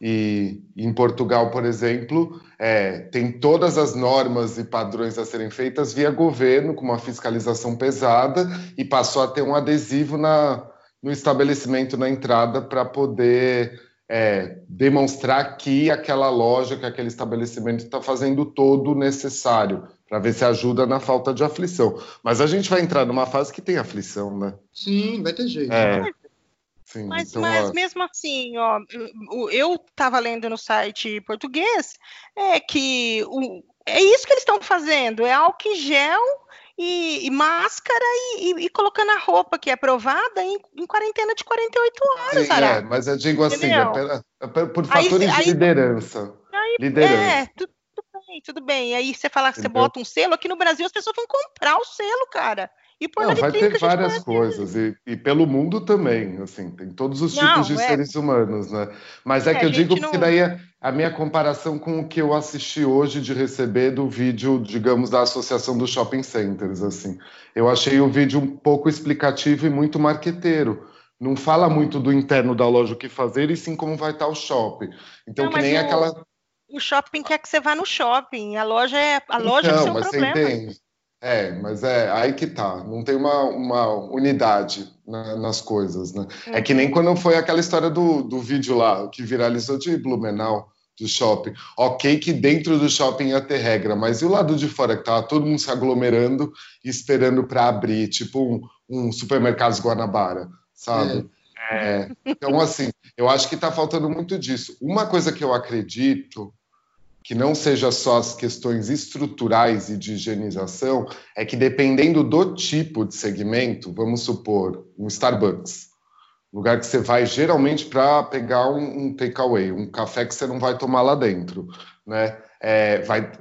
E em Portugal, por exemplo, é, tem todas as normas e padrões a serem feitas via governo, com uma fiscalização pesada, e passou a ter um adesivo na, no estabelecimento na entrada para poder é, demonstrar que aquela loja, que aquele estabelecimento está fazendo todo o necessário para ver se ajuda na falta de aflição. Mas a gente vai entrar numa fase que tem aflição, né? Sim, vai ter jeito. É. Sim, mas, então, mas mesmo assim, ó, eu estava lendo no site português é que o, é isso que eles estão fazendo, é álcool gel e, e máscara e, e, colocando a roupa que é aprovada em, em quarentena de 48 horas, Sim, é, mas eu digo assim, é, é, por fatores aí, de liderança. Aí, liderança. É, tudo, tudo bem, tudo bem. Aí você fala que você bota um selo, aqui no Brasil as pessoas vão comprar o selo, cara. E por Não, vai ter várias coisas, e, e, pelo mundo também, assim, tem todos os não, tipos de é... seres humanos, né? Mas é, é que eu digo não... que daí é a minha comparação com o que eu assisti hoje de receber do vídeo, digamos, da Associação dos Shopping Centers, assim. Eu achei o vídeo um pouco explicativo e muito marqueteiro. Não fala muito do interno da loja o que fazer, e sim como vai estar o shopping. Então, não, que nem o... aquela o shopping quer que você vá no shopping. A loja é a loja então, é o seu mas problema. Você entende. É, mas é aí que tá. Não tem uma, uma unidade na, nas coisas, né? É que nem uhum. quando foi aquela história do, do vídeo lá, que viralizou de Blumenau, do shopping. Ok que dentro do shopping ia ter regra, mas e o lado de fora, que tava todo mundo se aglomerando e esperando para abrir, tipo um, um supermercado Guanabara, sabe? É. É, então, assim, eu acho que está faltando muito disso. Uma coisa que eu acredito que não seja só as questões estruturais e de higienização, é que dependendo do tipo de segmento, vamos supor, um Starbucks, lugar que você vai geralmente para pegar um, um takeaway, um café que você não vai tomar lá dentro, né? É, vai,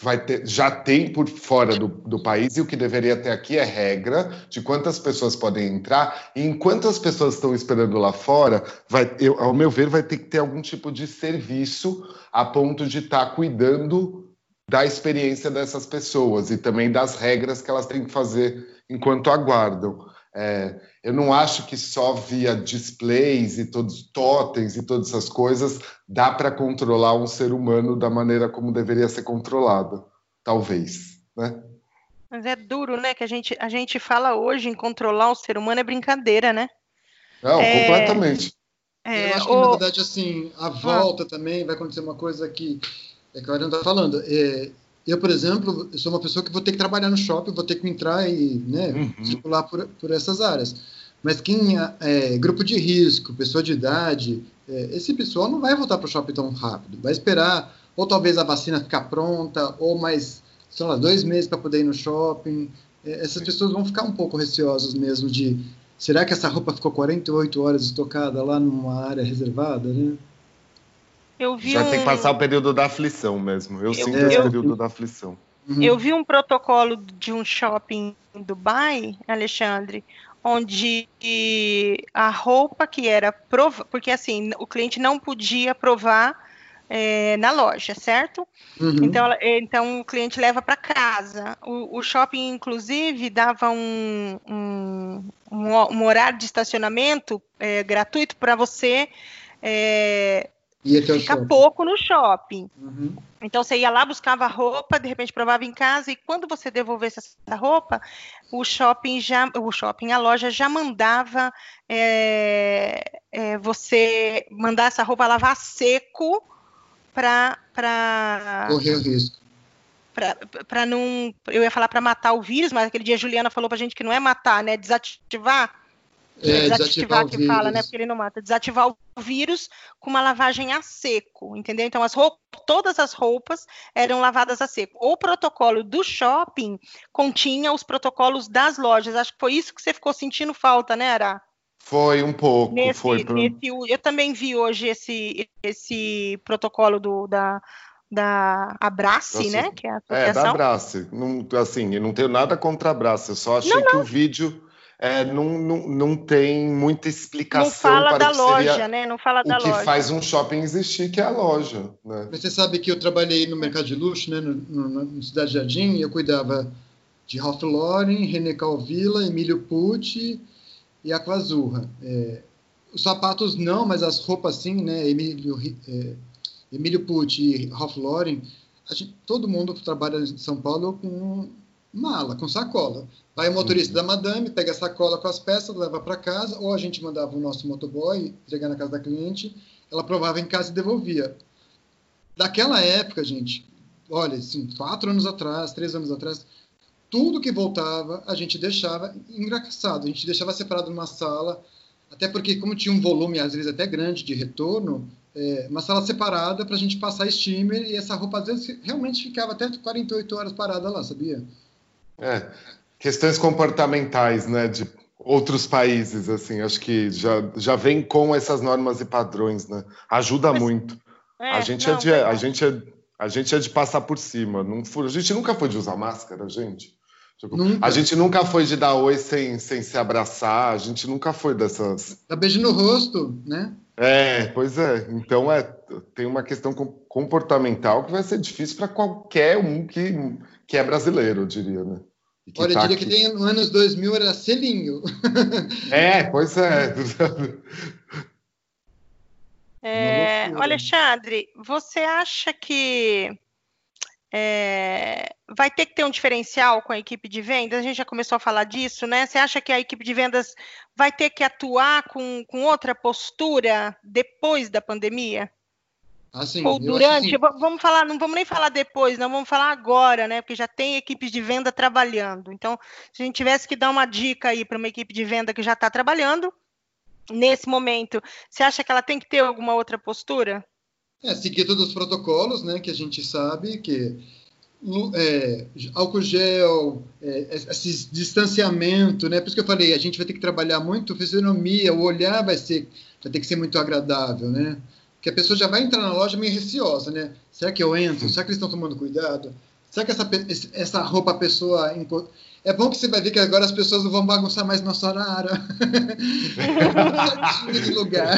vai ter, já tem por fora do, do, país e o que deveria ter aqui é regra de quantas pessoas podem entrar e enquanto as pessoas estão esperando lá fora, vai, eu, ao meu ver, vai ter que ter algum tipo de serviço a ponto de estar tá cuidando da experiência dessas pessoas e também das regras que elas têm que fazer enquanto aguardam. É, eu não acho que só via displays e todos totens e todas essas coisas dá para controlar um ser humano da maneira como deveria ser controlado, talvez, né? Mas é duro, né? Que a gente, a gente fala hoje em controlar o ser humano é brincadeira, né? Não, é... completamente. É, eu acho que, o... na verdade, assim, a volta ah. também vai acontecer uma coisa que, é que a Ariana está falando. É, eu, por exemplo, sou uma pessoa que vou ter que trabalhar no shopping, vou ter que entrar e né, uhum. circular por, por essas áreas. Mas quem é, é grupo de risco, pessoa de idade, é, esse pessoal não vai voltar para o shopping tão rápido. Vai esperar, ou talvez a vacina ficar pronta, ou mais, sei lá, dois meses para poder ir no shopping. É, essas pessoas vão ficar um pouco receosas mesmo de será que essa roupa ficou 48 horas estocada lá numa área reservada, né? Eu vi Já um... tem que passar o período da aflição mesmo. Eu, eu sinto esse período da aflição. Uhum. Eu vi um protocolo de um shopping em Dubai, Alexandre, onde a roupa que era prova, porque assim o cliente não podia provar é, na loja, certo? Uhum. Então, então o cliente leva para casa. O, o, shopping, inclusive, dava um, um, um, horário de estacionamento é, gratuito para você é, Fica pouco no shopping. Uhum. Então você ia lá, buscava roupa, de repente provava em casa, e quando você devolvesse essa roupa, o shopping já, o shopping, a loja já mandava é, é, você mandar essa roupa lavar seco para correr o risco. Para não. Eu ia falar para matar o vírus, mas aquele dia a Juliana falou para a gente que não é matar, né? Desativar é, desativar, que fala, né? Porque ele não mata. Desativar o vírus com uma lavagem a seco, entendeu? Então, as roupas, todas as roupas eram lavadas a seco. O protocolo do shopping continha os protocolos das lojas. Acho que foi isso que você ficou sentindo falta, né, Ara? Foi um pouco, nesse, foi. Pro... Nesse, eu também vi hoje esse, esse protocolo do, da, da Abrace, assim, né? Que é, a associação. é da Abrace. Não, assim, eu não tenho nada contra a Abrace, eu só achei não, não. que o vídeo é, não, não, não tem muita explicação. Não fala da loja, né? Não fala da loja. O que faz um shopping existir, que é a loja. Né? Você sabe que eu trabalhei no mercado de luxo, né? No, no, no Cidade Jardim, e eu cuidava de Ralph Lauren, René Calvilla, Emílio Pucci e Aquazurra. É, os sapatos não, mas as roupas sim, né? Emílio, é, Emílio Pucci e Ralph Lauren, gente, todo mundo trabalha em São Paulo com mala, com sacola. Vai o motorista uhum. da madame, pega a sacola com as peças, leva para casa, ou a gente mandava o nosso motoboy entregar na casa da cliente, ela provava em casa e devolvia. Daquela época, gente, olha, assim, quatro anos atrás, três anos atrás, tudo que voltava a gente deixava engraçado, a gente deixava separado numa sala, até porque como tinha um volume às vezes até grande de retorno, é, uma sala separada para a gente passar steamer e essa roupa às vezes realmente ficava até 48 horas parada lá, sabia? É, questões comportamentais, né, de outros países, assim, acho que já, já vem com essas normas e padrões, né? Ajuda Mas, muito. É, a gente é não, é de, a gente é, a gente é de passar por cima. Não, a gente nunca foi de usar máscara, gente. Tipo, a gente nunca foi de dar oi sem, sem se abraçar, a gente nunca foi dessas. Dá beijo no rosto, né? É, pois é. Então é, tem uma questão comportamental que vai ser difícil para qualquer um que, que é brasileiro, eu diria, né? Olha, tá eu diria aqui. que tem nos anos 2000 era selinho. É, pois é. é Alexandre, você acha que é, vai ter que ter um diferencial com a equipe de vendas? A gente já começou a falar disso, né? Você acha que a equipe de vendas vai ter que atuar com, com outra postura depois da pandemia? Assim, Ou durante, assim... vamos falar, não vamos nem falar depois, não vamos falar agora, né? Porque já tem equipes de venda trabalhando. Então, se a gente tivesse que dar uma dica aí para uma equipe de venda que já está trabalhando, nesse momento, você acha que ela tem que ter alguma outra postura? É, seguir todos os protocolos, né, que a gente sabe que é, álcool gel, é, esse distanciamento, né? Por isso que eu falei, a gente vai ter que trabalhar muito fisionomia, o olhar vai ser, vai ter que ser muito agradável, né? Porque a pessoa já vai entrar na loja meio receosa, né? Será que eu entro? Será que eles estão tomando cuidado? Será que essa, essa roupa a pessoa é bom que você vai ver que agora as pessoas não vão bagunçar mais nosso horário. de lugar.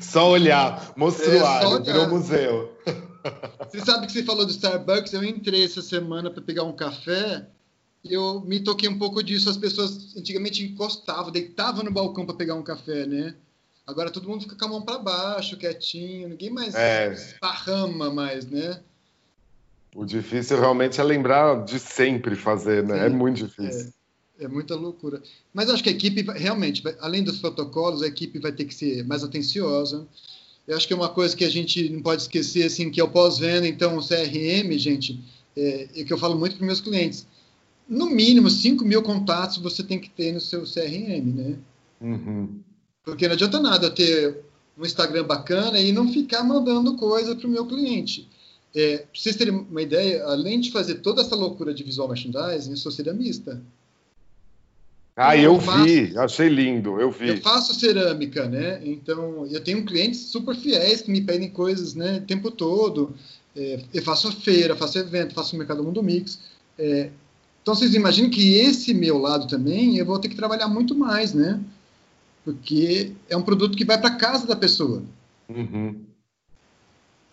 Só olhar, monstruário, é, virou museu. Você sabe que você falou do Starbucks? Eu entrei essa semana para pegar um café e eu me toquei um pouco disso. As pessoas antigamente encostavam, deitavam no balcão para pegar um café, né? Agora todo mundo fica com a mão para baixo, quietinho, ninguém mais é. esparrama mais, né? O difícil realmente é lembrar de sempre fazer, né? É Sim, é muito difícil. É, é, muita loucura. Mas acho que a equipe, realmente, além dos protocolos, a equipe vai ter que ser mais atenciosa. Eu acho que é uma coisa que a gente não pode esquecer, assim, que é o pós-venda, então, o CRM, gente, é, é que eu falo muito para meus clientes. No mínimo, 5 mil contatos você tem que ter no seu CRM, né? Uhum. Porque não adianta nada ter um Instagram bacana e não ficar mandando coisa para o meu cliente. É, para vocês terem uma ideia, além de fazer toda essa loucura de visual merchandising, eu sou ceramista. Ah, eu, eu faço, vi, achei lindo, eu vi. Eu faço cerâmica, né? Então, eu tenho clientes super fiéis que me pedem coisas, né, o tempo todo. É, eu faço feira, faço evento, faço o Mercado Mundo Mix. É, então, vocês imaginam que esse meu lado também, eu vou ter que trabalhar muito mais, né? Porque é um produto que vai para casa da pessoa. Uhum.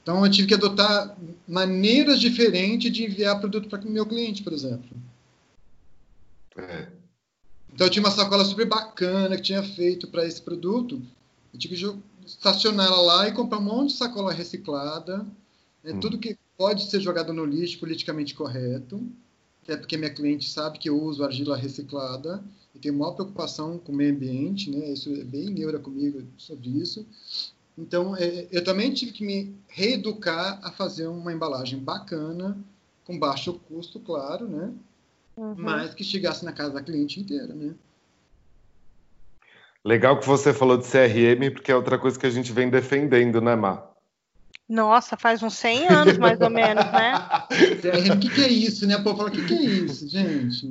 Então, eu tive que adotar maneiras diferentes de enviar produto para o meu cliente, por exemplo. É. Então, eu tinha uma sacola super bacana que tinha feito para esse produto. Eu tive que estacionar ela lá e comprar um monte de sacola reciclada. Né? Hum. Tudo que pode ser jogado no lixo politicamente correto. Até porque minha cliente sabe que eu uso argila reciclada e tenho maior preocupação com o meio ambiente, né? Isso é bem neura comigo sobre isso. Então, é, eu também tive que me reeducar a fazer uma embalagem bacana, com baixo custo, claro, né? Uhum. Mas que chegasse na casa da cliente inteira, né? Legal que você falou de CRM, porque é outra coisa que a gente vem defendendo, né, Má? Nossa, faz uns 100 anos, mais ou menos, né? CRM, o que, que é isso, né? O povo fala, o que, que é isso, gente?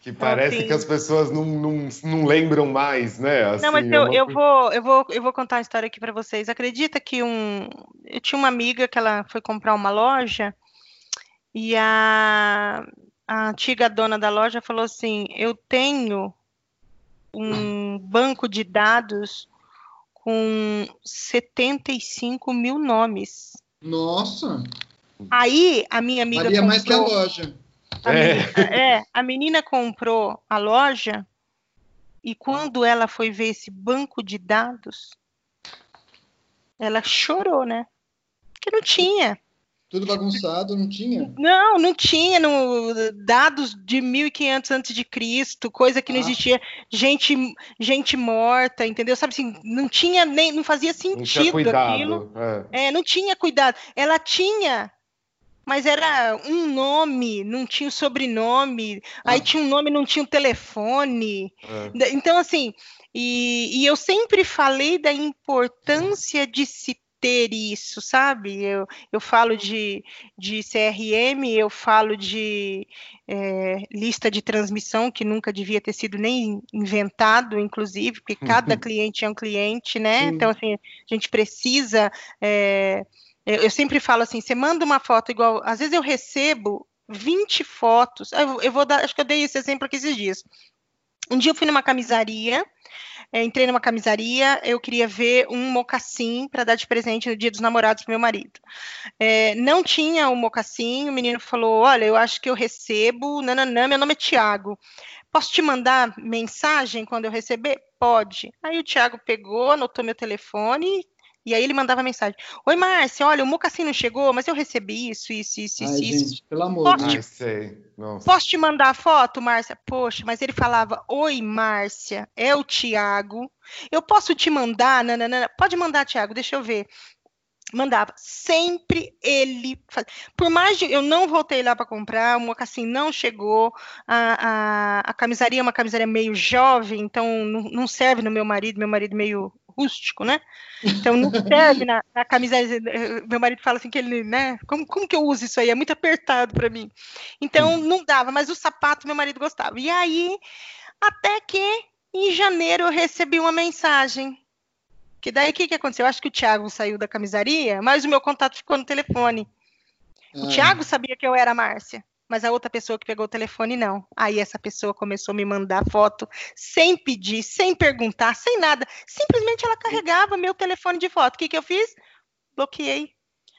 Que parece assim, que as pessoas não, não, não lembram mais, né? Assim, não, mas é eu, eu, vou, eu, vou, eu vou contar uma história aqui para vocês. Acredita que um. Eu tinha uma amiga que ela foi comprar uma loja e a, a antiga dona da loja falou assim: Eu tenho um banco de dados com 75 mil nomes. Nossa! Aí a minha amiga. Valia comprou... mais que a loja. A É. menina, é, a menina comprou a loja e quando ela foi ver esse banco de dados, ela chorou, né? Porque não tinha. Tudo bagunçado, não tinha? Não, não tinha no, dados de 1500 antes de Cristo, coisa que não Ah. existia, gente, gente morta, entendeu? Sabe assim, não tinha nem, não fazia Não tinha sentido aquilo. cuidado. É. É, não tinha cuidado. Ela tinha, mas era um nome, não tinha o sobrenome. Aí Ah. tinha um nome, não tinha o telefone. é. Então, assim, e, e eu sempre falei da importância de se ter isso, sabe? Eu, eu falo de, de CRM, eu falo de é, lista de transmissão, que nunca devia ter sido nem inventado, inclusive, porque cada cliente é um cliente, né? Sim. Então, assim, a gente precisa. é, eu, eu sempre falo assim: você manda uma foto igual. Às vezes eu recebo 20 fotos. Eu, eu vou dar, acho que eu dei esse exemplo aqui esses dias. Um dia eu fui numa camisaria, eh, entrei numa camisaria, eu queria ver um mocassim para dar de presente no dia dos namorados pro meu marido. Eh, não tinha o mocassim, o menino falou: Olha, eu acho que eu recebo, nananã, meu nome é Tiago. Posso te mandar mensagem quando eu receber? Pode. Aí o Tiago pegou, anotou meu telefone. E aí ele mandava mensagem: Oi, Márcia, olha, o mocassim não chegou, mas eu recebi isso, isso, isso, Ai, isso, isso. gente, pelo amor Posso de Deus. Nossa. Posso te mandar a foto, Márcia? Poxa, mas ele falava: Oi, Márcia, é o Tiago. Eu posso te mandar? Nananana. Pode mandar, Tiago, deixa eu ver. Mandava. Sempre ele. faz- Por mais de. Eu não voltei lá para comprar, o mocassim não chegou. A, a, a camisaria é uma camisaria meio jovem, então não, não serve no meu marido, meu marido meio rústico, né? Então não serve na, na camisaria. Meu marido fala assim que ele, né? Como, como que eu uso isso aí? É muito apertado para mim. Então não dava, mas o sapato meu marido gostava. E aí, até que em janeiro eu recebi uma mensagem. Que daí o que, que aconteceu? Eu acho que o Thiago saiu da camisaria, mas o meu contato ficou no telefone. O Ah, Thiago sabia que eu era a Márcia, mas a outra pessoa que pegou o telefone não. Aí essa pessoa começou a me mandar foto sem pedir, sem perguntar, sem nada. Simplesmente ela carregava meu telefone de foto. O que, que eu fiz? Bloqueei.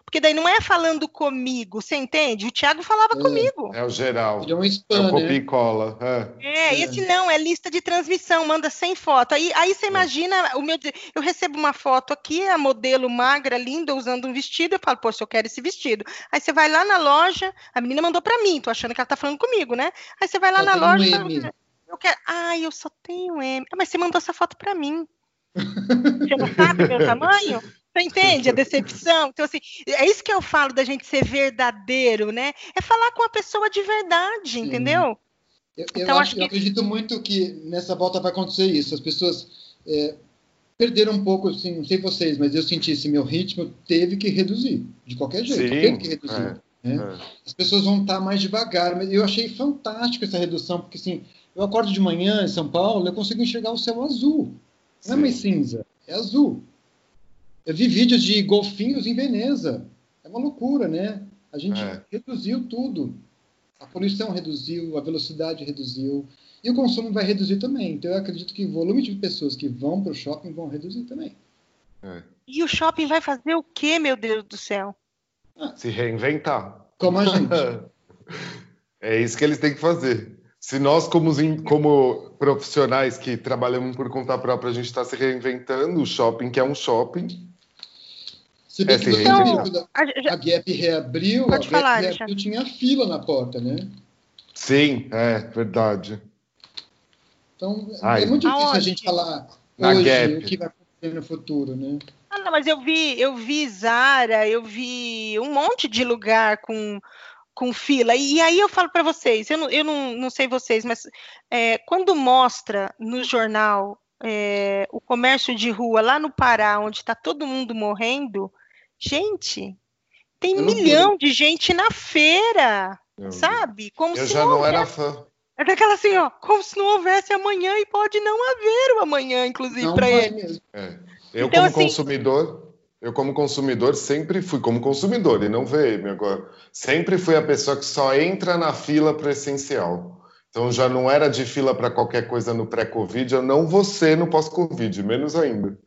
Porque daí não é falando comigo, você entende? O Thiago falava É. comigo. É o geral. Ele é um É spam, o copia né? e cola. É. É, É. esse não, é lista de transmissão, manda sem foto. Aí, aí você imagina, o meu, eu recebo uma foto aqui, a modelo magra, linda, usando um vestido, eu falo, poxa, eu quero esse vestido. Aí você vai lá na loja, a menina mandou pra mim, tô achando que ela tá falando comigo, né? Aí você vai lá Só na um loja e fala, eu quero, ai, eu só tenho M. Ah, mas você mandou essa foto pra mim. Você não sabe meu tamanho? Você entende a decepção? Então, assim, é isso que eu falo da gente ser verdadeiro, né? É falar com a pessoa de verdade, Sim. entendeu? Eu, eu Então, acho, acho eu que- acredito muito que nessa volta vai acontecer isso. As pessoas é, perderam um pouco, assim, não sei vocês, mas eu senti esse meu ritmo teve que reduzir, de qualquer jeito, Sim, teve que reduzir. é, né? é. As pessoas vão estar mais devagar, mas eu achei fantástico essa redução, porque assim, eu acordo de manhã em São Paulo, eu consigo enxergar o céu azul. Não é mais cinza, é azul. Eu vi vídeos de golfinhos em Veneza. É uma loucura, né? A gente É. reduziu tudo. A poluição reduziu, a velocidade reduziu. E o consumo vai reduzir também. Então, eu acredito que o volume de pessoas que vão para o shopping vão reduzir também. é. E o shopping vai fazer o quê, meu Deus do céu? Se reinventar. Como a gente. É isso que eles têm que fazer. Se nós, como, como profissionais que trabalhamos por conta própria, a gente está se reinventando, o shopping, que é um shopping, Se bem É, que quando A- já- a Gap reabriu, a Gap falar, reabriu, tinha fila na porta, né? sim, é verdade. Então, Ai. é muito difícil a Aonde? gente falar Na hoje Gap. o que vai acontecer no futuro, né? Ah, não, mas eu vi, eu vi Zara, eu vi um monte de lugar com, com fila. E, e aí eu falo para vocês, eu, não, eu não, não sei vocês, mas é, quando mostra no jornal é, o comércio de rua lá no Pará, onde está todo mundo morrendo, gente, tem loucura. milhão de gente na feira, Eu, sabe? Como eu se já não não era fã. É daquela assim, ó, como se não houvesse amanhã e pode não haver o amanhã, inclusive, para vai ele. mesmo. É. Eu, Então, como assim- consumidor, eu, como consumidor, sempre fui como consumidor, e não agora. Sempre fui a pessoa que só entra na fila para o essencial. Então já não era de fila para qualquer coisa no pré-Covid, eu não vou ser no pós-Covid, menos ainda.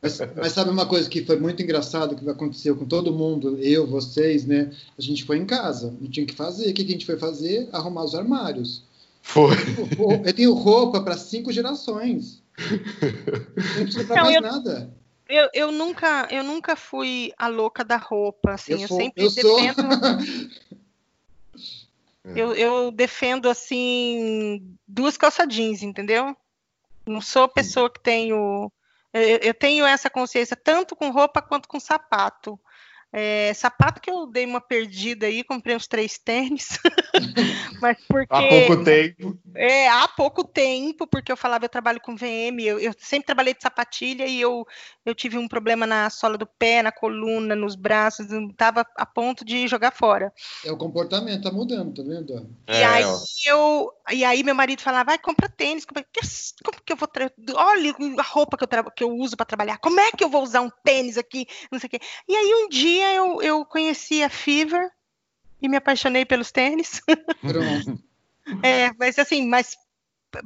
Mas, mas, sabe uma coisa que foi muito engraçado que aconteceu com todo mundo, eu, vocês, né? A gente foi em casa, não tinha que fazer. O que a gente foi fazer? Arrumar os armários. Foi. Eu tenho roupa para cinco gerações. Não precisa para mais eu... nada. Eu, eu, nunca, eu nunca fui a louca da roupa, assim, eu, eu sou, sempre eu defendo. É. eu, eu defendo assim duas calça jeans, entendeu? Não sou pessoa que tenho. Eu, eu tenho essa consciência tanto com roupa quanto com sapato. É, sapato que eu dei uma perdida aí, comprei uns três tênis. Mas porque. Há pouco tempo. É, há pouco tempo, porque eu falava, eu trabalho com VM, eu, eu, sempre trabalhei de sapatilha e eu, eu tive um problema na sola do pé, na coluna, nos braços, estava a ponto de jogar fora. É o comportamento, tá mudando, tá vendo? É, e aí ó. eu. E aí meu marido falava, vai, compra tênis, compra... como que eu vou. Tra... Olha a roupa que eu, tra... que eu uso para trabalhar, como é que eu vou usar um tênis aqui? Não sei o quê. E aí um dia eu, eu conheci a Fever e me apaixonei pelos tênis. Pronto. é, mas assim, mas,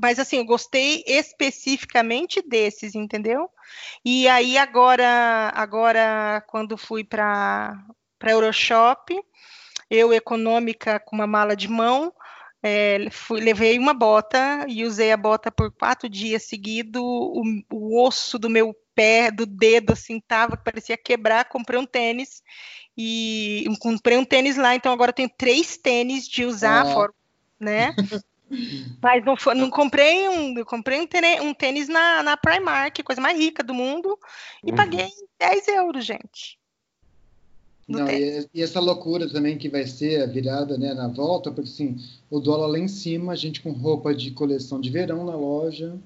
mas assim, eu gostei especificamente desses, entendeu? E aí agora, agora quando fui para para Euroshop, eu econômica com uma mala de mão, é, fui, levei uma bota e usei a bota por quatro dias seguidos. O, o, osso do meu pé, do dedo, assim, tava, parecia quebrar. Comprei um tênis e comprei um tênis lá, então agora eu tenho três tênis de usar, oh. fora, né? Mas não, foi, não comprei um, comprei um tênis, um tênis na, na Primark, coisa mais rica do mundo, e uhum. paguei 10 euros, gente. Não, e, e, essa loucura também que vai ser a virada né, na volta, porque assim, o dólar lá em cima, a gente com roupa de coleção de verão na loja.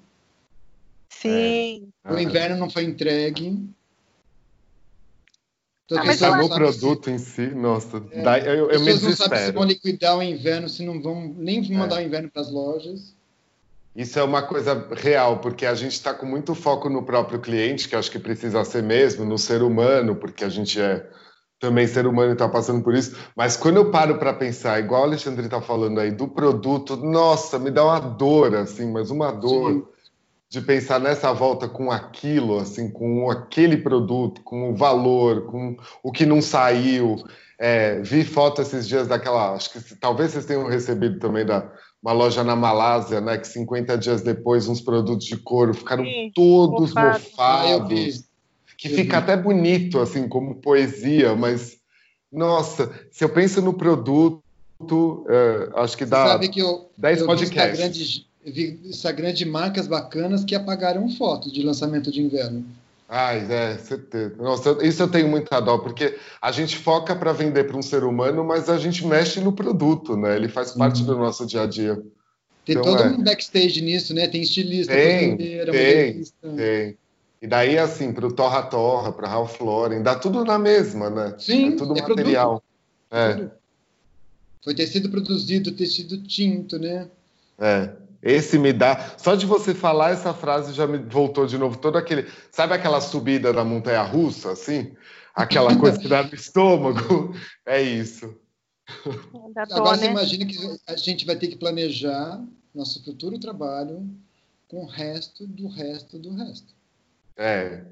Sim. É. O inverno não foi entregue. Ah, mas o produto se... em si, nossa, é, dá, eu, eu me desespero. não sabem se vão liquidar o inverno, se não vão nem mandar é. o inverno para as lojas. Isso é uma coisa real, porque a gente está com muito foco no próprio cliente, que acho que precisa ser mesmo, no ser humano, porque a gente é também ser humano e está passando por isso. Mas quando eu paro para pensar, igual o Alexandre está falando aí, do produto, nossa, me dá uma dor, assim, mas uma dor. Sim de pensar nessa volta com aquilo, assim, com aquele produto, com o valor, com o que não saiu. É, vi foto esses dias daquela, acho que talvez vocês tenham recebido também da uma loja na Malásia, né, que 50 dias depois uns produtos de couro ficaram Sim, todos mofado. mofados, que eu fica até bonito assim como poesia, mas nossa, se eu penso no produto, é, acho que dá sabe que eu, 10 eu podcasts vi Instagram de marcas bacanas que apagaram fotos de lançamento de inverno. Ai, é, certeza. Nossa, isso eu tenho muita dó, porque a gente foca para vender para um ser humano, mas a gente mexe no produto, né? Ele faz parte uhum. do nosso dia a dia. Tem então, todo é. um backstage nisso, né? Tem estilista, tem, tem, tem. E daí, assim, para o Torra Torra, para Ralph Lauren, dá tudo na mesma, né? Sim, é tudo é material. É. Foi tecido produzido, tecido tinto, né? É. Esse me dá. Só de você falar essa frase já me voltou de novo todo aquele. Sabe aquela subida da montanha russa, assim? Aquela coisa que dá no estômago? É isso. Agora você né? imagina que a gente vai ter que planejar nosso futuro trabalho com o resto do resto do resto. É,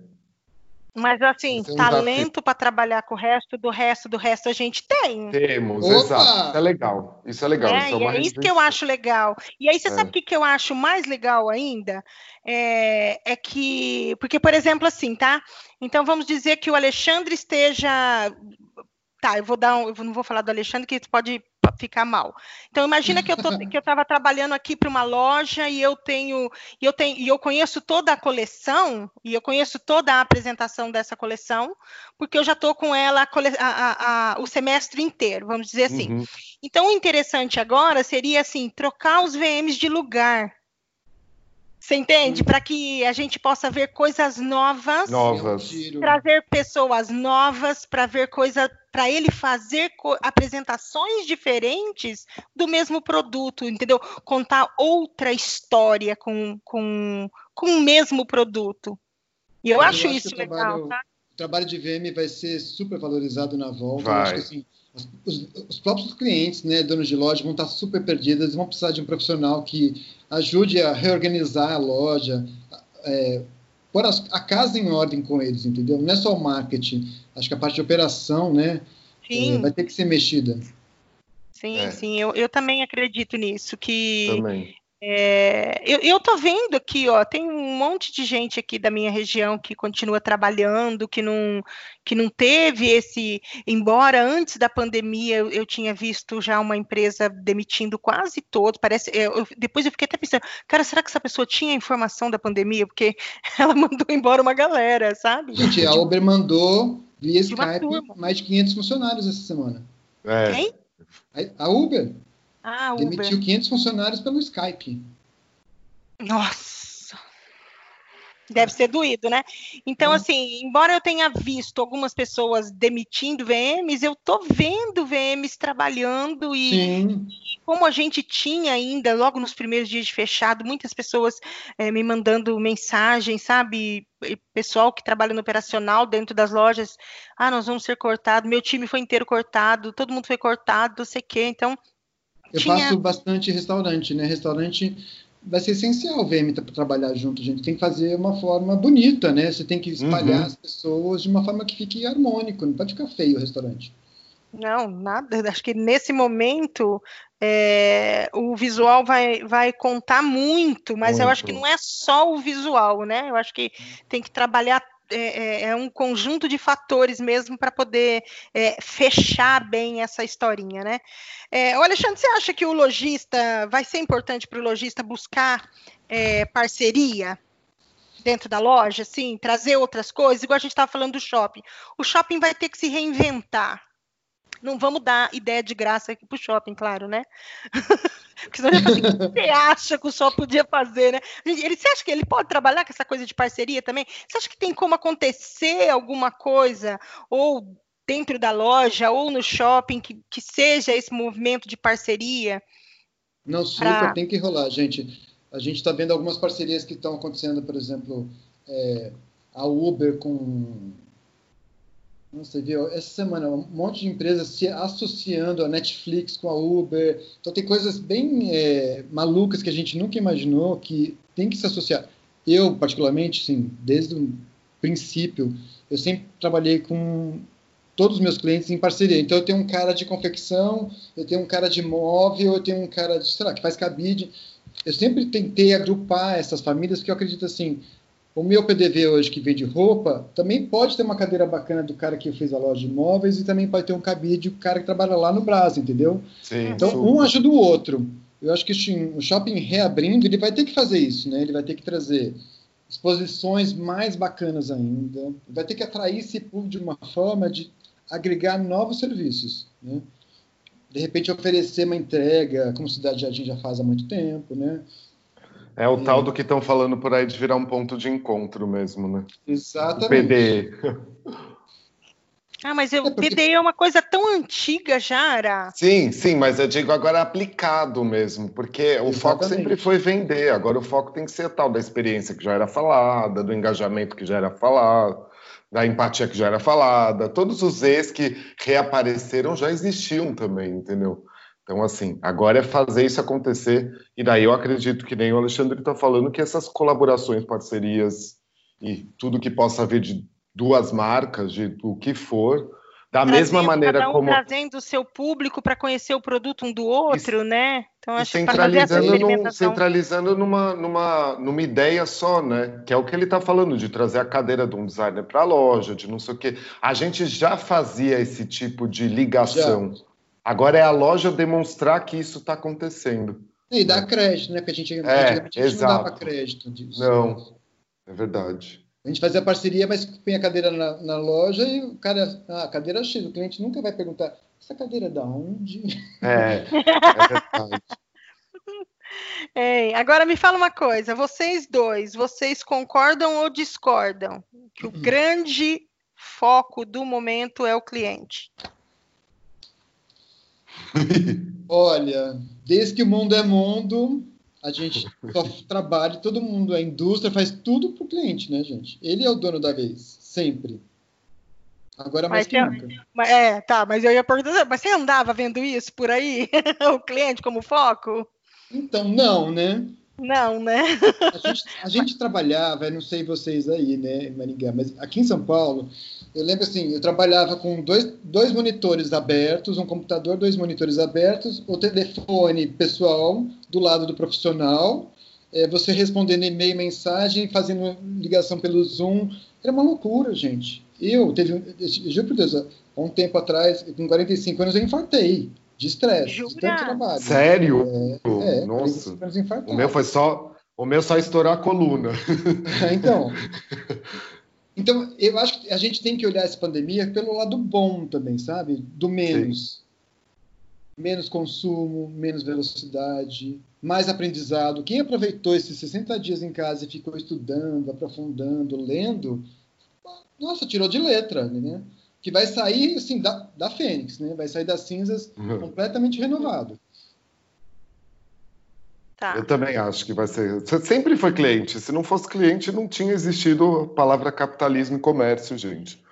mas assim, talento para trabalhar com o resto do resto do resto a gente tem. Temos, Opa! exato. Isso é legal. Isso é legal. É, isso é, é isso que eu acho legal. E aí, você é. sabe o que, que eu acho mais legal ainda? É, é que, porque, por exemplo, assim, tá? Então vamos dizer que o Alexandre esteja Tá, eu vou dar um, eu não vou falar do Alexandre, que pode ficar mal. Então imagina que eu tô, que eu estava trabalhando aqui para uma loja e eu tenho e eu tenho e eu conheço toda a coleção e eu conheço toda a apresentação dessa coleção porque eu já estou com ela a, a, a, o semestre inteiro, vamos dizer assim. Uhum. Então o interessante agora seria assim trocar os VMs de lugar. Você entende? Para que a gente possa ver coisas novas, novas. trazer pessoas novas para ver coisa, para ele fazer apresentações diferentes do mesmo produto, entendeu? Contar outra história com, com, com o mesmo produto. E eu, eu acho, acho isso legal. Trabalho, tá? O trabalho de VM vai ser super valorizado na volta. Vai. Eu acho que assim, os, os, próprios clientes, né, donos de loja, vão estar super perdidos, eles vão precisar de um profissional que ajude a reorganizar a loja, é, pôr a, a, casa em ordem com eles, entendeu? Não é só o marketing, acho que a parte de operação, né, é, vai ter que ser mexida. Sim, é. sim, eu, eu também acredito nisso, que também. É, eu, eu tô vendo aqui, ó, tem um monte de gente aqui da minha região que continua trabalhando, que não, que não teve esse, embora antes da pandemia eu, eu tinha visto já uma empresa demitindo quase todos, parece, é, eu, depois eu fiquei até pensando, cara, será que essa pessoa tinha informação da pandemia? Porque ela mandou embora uma galera, sabe? Gente, a Uber mandou via Skype mais de 500 funcionários essa semana. É. Quem? A Uber. Ah, Uber. Demitiu 500 funcionários pelo Skype. Nossa! Deve ser doído, né? Então, hum. assim, embora eu tenha visto algumas pessoas demitindo VMs, eu tô vendo VMs trabalhando e, e, como a gente tinha ainda, logo nos primeiros dias de fechado, muitas pessoas é, me mandando mensagem, sabe? Pessoal que trabalha no operacional dentro das lojas, ah, nós vamos ser cortados, meu time foi inteiro cortado, todo mundo foi cortado, não sei o quê. Então, eu tinha... faço bastante restaurante, né? Restaurante vai ser essencial o VM para trabalhar junto, gente. Tem que fazer uma forma bonita, né? Você tem que espalhar uhum. as pessoas de uma forma que fique harmônico, não pode ficar feio o restaurante. Não, nada. Acho que nesse momento é, o visual vai, vai contar muito, mas muito. eu acho que não é só o visual, né? Eu acho que tem que trabalhar é, é, é, um conjunto de fatores mesmo para poder é, fechar bem essa historinha, né? É, Alexandre, você acha que o lojista vai ser importante para o lojista buscar é, parceria dentro da loja, assim, trazer outras coisas, igual a gente estava falando do shopping. O shopping vai ter que se reinventar. Não vamos dar ideia de graça aqui para o shopping, claro, né? Porque senão assim, o que você acha que o shopping podia fazer, né? Ele, você acha que ele pode trabalhar com essa coisa de parceria também? Você acha que tem como acontecer alguma coisa, ou dentro da loja, ou no shopping, que, que seja esse movimento de parceria? Não, super, pra... tem que rolar, gente. A gente está vendo algumas parcerias que estão acontecendo, por exemplo, é, a Uber com você viu? Essa semana, um monte de empresas se associando a Netflix com a Uber. Então, tem coisas bem é, malucas que a gente nunca imaginou que tem que se associar. Eu, particularmente, sim, desde o princípio, eu sempre trabalhei com todos os meus clientes em parceria. Então, eu tenho um cara de confecção, eu tenho um cara de móvel, eu tenho um cara de, sei lá, que faz cabide. Eu sempre tentei agrupar essas famílias, porque eu acredito assim, o meu PDV hoje que vende roupa, também pode ter uma cadeira bacana do cara que fez a loja de imóveis e também pode ter um cabide do cara que trabalha lá no Brasil, entendeu? Sim, então, super. um ajuda o outro. Eu acho que o shopping reabrindo, ele vai ter que fazer isso, né? Ele vai ter que trazer exposições mais bacanas ainda, vai ter que atrair esse público de uma forma de agregar novos serviços, né? De repente oferecer uma entrega, como Cidade Jardim já faz há muito tempo, né? É o tal do que estão falando por aí de virar um ponto de encontro mesmo, né? Exatamente. O PDE. Ah, mas o é porque... PDE é uma coisa tão antiga já, Ara. Sim, sim, mas eu digo agora aplicado mesmo, porque Exatamente. o foco sempre foi vender, agora o foco tem que ser tal da experiência que já era falada, do engajamento que já era falado, da empatia que já era falada, todos os ex que reapareceram já existiam também, entendeu? Então, assim, agora é fazer isso acontecer. E daí eu acredito que nem o Alexandre está falando que essas colaborações, parcerias e tudo que possa vir de duas marcas, de o que for, da Trazendo, mesma maneira cada um como trazendo o seu público para conhecer o produto um do outro, né? Então acho centralizando, num, centralizando numa, numa, numa ideia só, né? Que é o que ele está falando de trazer a cadeira de um designer para a loja, de não sei o quê. A gente já fazia esse tipo de ligação. Já. Agora é a loja demonstrar que isso está acontecendo. E dar crédito, né? Porque a gente, é, a gente não dava crédito disso. Não, é verdade. A gente fazia parceria, mas põe a cadeira na, na, loja e o cara, ah, cadeira X, o cliente nunca vai perguntar, essa cadeira é da onde? É, é verdade. É, agora me fala uma coisa, vocês dois, vocês concordam ou discordam que o uhum. grande foco do momento é o cliente? Olha, desde que o mundo é mundo, a gente só trabalha, todo mundo, a indústria faz tudo para o cliente, né, gente? Ele é o dono da vez, sempre. Agora mais que nunca. É, tá, mas eu ia perguntar, mas você andava vendo isso por aí? o cliente como foco? Então, não, né? Não, né? a, gente, a gente trabalhava, eu não sei vocês aí, né, Maringá, mas aqui em São Paulo, eu lembro assim, eu trabalhava com dois, dois monitores abertos, um computador, dois monitores abertos, o telefone pessoal do lado do profissional, é, você respondendo e-mail, mensagem, fazendo ligação pelo Zoom. Era uma loucura, gente. Eu, teve, juro por Deus, há um tempo atrás, com 45 anos, eu infartei de estresse, de tanto trabalho. Sério? É, é Nossa. O meu foi só, o meu só estourar a coluna. então, então, eu acho que a gente tem que olhar essa pandemia pelo lado bom também, sabe? Do menos. Sim. Menos consumo, menos velocidade, mais aprendizado. Quem aproveitou esses 60 dias em casa e ficou estudando, aprofundando, lendo, nossa, tirou de letra, né? Que vai sair, assim, da, da Fênix, né? Vai sair das cinzas uhum. completamente renovado. Tá. Eu também acho que vai ser. Você sempre foi cliente. Se não fosse cliente, não tinha existido a palavra capitalismo e comércio, gente.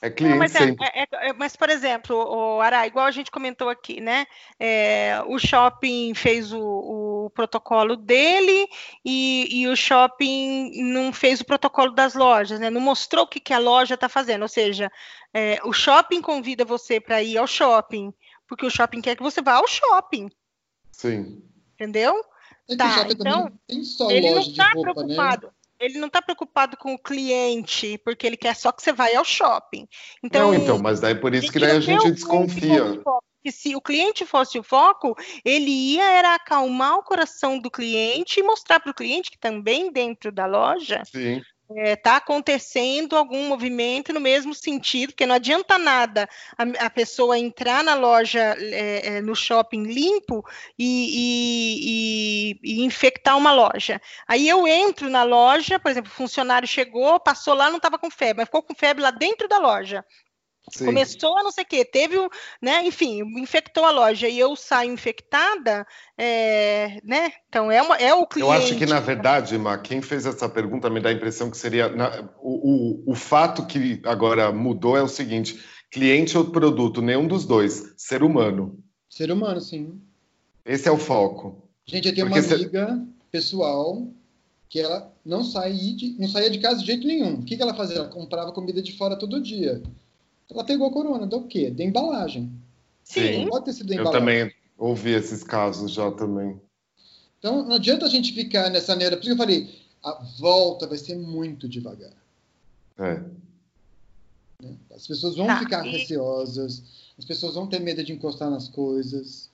É cliente não, mas, é, sempre. É, é, mas, por exemplo, o Ará, igual a gente comentou aqui, né? É, o shopping fez o, o protocolo dele e, e, o shopping não fez o protocolo das lojas, né? Não mostrou o que, que a loja está fazendo. Ou seja, é, o shopping convida você para ir ao shopping, porque o shopping quer que você vá ao shopping. Sim. Entendeu? Tá, então, ele não está né? preocupado. Né? Ele não está preocupado com o cliente, porque ele quer só que você vá ao shopping. Então, não, então, mas daí por isso que daí a gente desconfia. Que se o cliente fosse o foco, ele ia era acalmar o coração do cliente e mostrar para o cliente que também dentro da loja Sim está é, tá acontecendo algum movimento no mesmo sentido, porque não adianta nada a, a pessoa entrar na loja, é, é, no shopping limpo e, e, e, e, infectar uma loja. Aí eu entro na loja, por exemplo, o funcionário chegou, passou lá, não estava com febre, mas ficou com febre lá dentro da loja. Sim. Começou a não sei o quê, teve, né, enfim, infectou a loja e eu saio infectada, é, né? Então é, uma, é o cliente. Eu acho que, na verdade, Ma, quem fez essa pergunta me dá a impressão que seria. Na, o, o, o fato que agora mudou é o seguinte: cliente ou produto, nenhum dos dois, ser humano. Ser humano, sim. Esse é o foco. Gente, eu tenho Porque uma amiga pessoal que ela não, saía de, não saía de casa de jeito nenhum. O que, que ela fazia? Ela comprava comida de fora todo dia. Ela pegou a corona, do quê? Da embalagem. Sim. Pode ter sido da embalagem. Eu também ouvi esses casos já também. Então, não adianta a gente ficar nessa neura. Por isso que eu falei, a volta vai ser muito devagar. É. Né? As pessoas vão tá, ficar e... receosas, as pessoas vão ter medo de encostar nas coisas.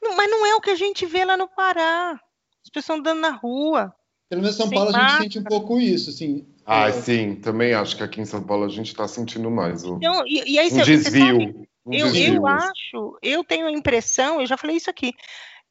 Não, mas não é o que a gente vê lá no Pará. As pessoas andando na rua. Pelo menos em São Paulo a gente sente um pouco isso, assim. Ah, é... sim, também acho que aqui em São Paulo a gente está sentindo mais. Então, e, e aí, um desvio. Você sabe, um eu, desvio. eu acho, eu tenho a impressão, eu já falei isso aqui,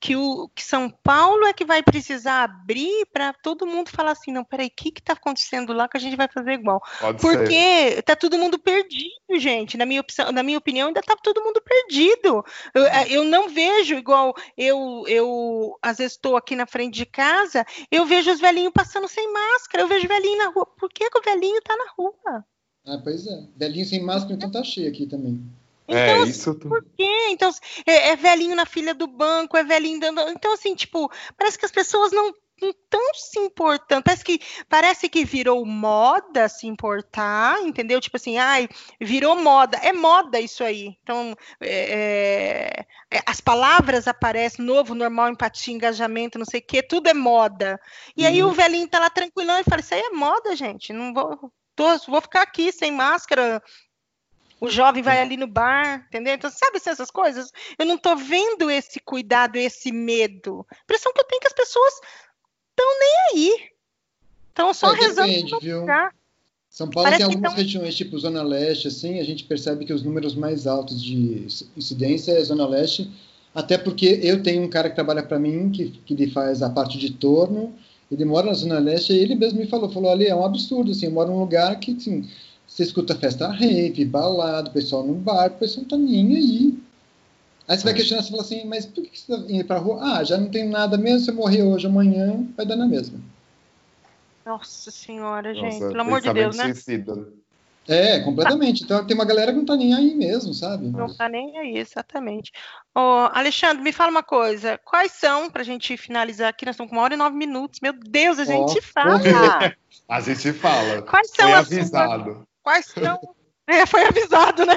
que, o, que São Paulo é que vai precisar abrir para todo mundo falar assim, não, peraí, o que está acontecendo lá que a gente vai fazer igual? Pode Porque está todo mundo perdido, gente. Na minha, opção, na minha opinião, ainda está todo mundo perdido. Eu, é, eu, não vejo igual eu, eu às vezes estou aqui na frente de casa, eu vejo os velhinhos passando sem máscara, eu vejo velhinho na rua. Por que, que o velhinho está na rua? Ah, pois é. Velhinho sem máscara, então tá cheio aqui também. É, então, é, isso. Por quê? Então, é, é, velhinho na fila do banco, é velhinho dando. Então, assim, tipo, parece que as pessoas não estão se importando. Parece que, parece que virou moda se importar, entendeu? Tipo assim, ai, virou moda. É moda isso aí. Então, é, é, é as palavras aparecem, novo, normal, empatia, engajamento, não sei o quê, tudo é moda. E uhum. aí o uhum. velhinho tá lá tranquilão e fala: Isso aí é moda, gente. Não vou. Tô, vou ficar aqui sem máscara, o jovem vai ali no bar, entendeu? Então, sabe assim, essas coisas? Eu não estou vendo esse cuidado, esse medo. A impressão que eu tenho é que as pessoas estão nem aí. Estão só é, rezando depende, viu? São Paulo Parece tem algumas tão... regiões, tipo Zona Leste, assim, a gente percebe que os números mais altos de incidência é Zona Leste, até porque eu tenho um cara que trabalha para mim, que, que ele faz a parte de torno, ele mora na Zona Leste, e ele mesmo me falou, falou, ali é um absurdo, assim, eu moro num lugar que, assim, você escuta festa rave, balada, o pessoal no bar, o pessoal não tá nem aí. Aí você vai questionar, você fala assim, mas por que você tá indo pra rua? Ah, já não tem nada mesmo, se eu morrer hoje, amanhã, vai dar na mesma. Nossa senhora, gente, Nossa, pelo amor de Deus, né? Suicida. É, completamente. Então tem uma galera que não tá nem aí mesmo, sabe? Não tá nem aí, exatamente. Ô, Alexandre, me fala uma coisa. Quais são, pra gente finalizar aqui, nós estamos com uma hora e nove minutos. Meu Deus, a gente oh, fala! a gente fala. Quais são Foi as avisado. Suas, quais são. É, foi avisado, né?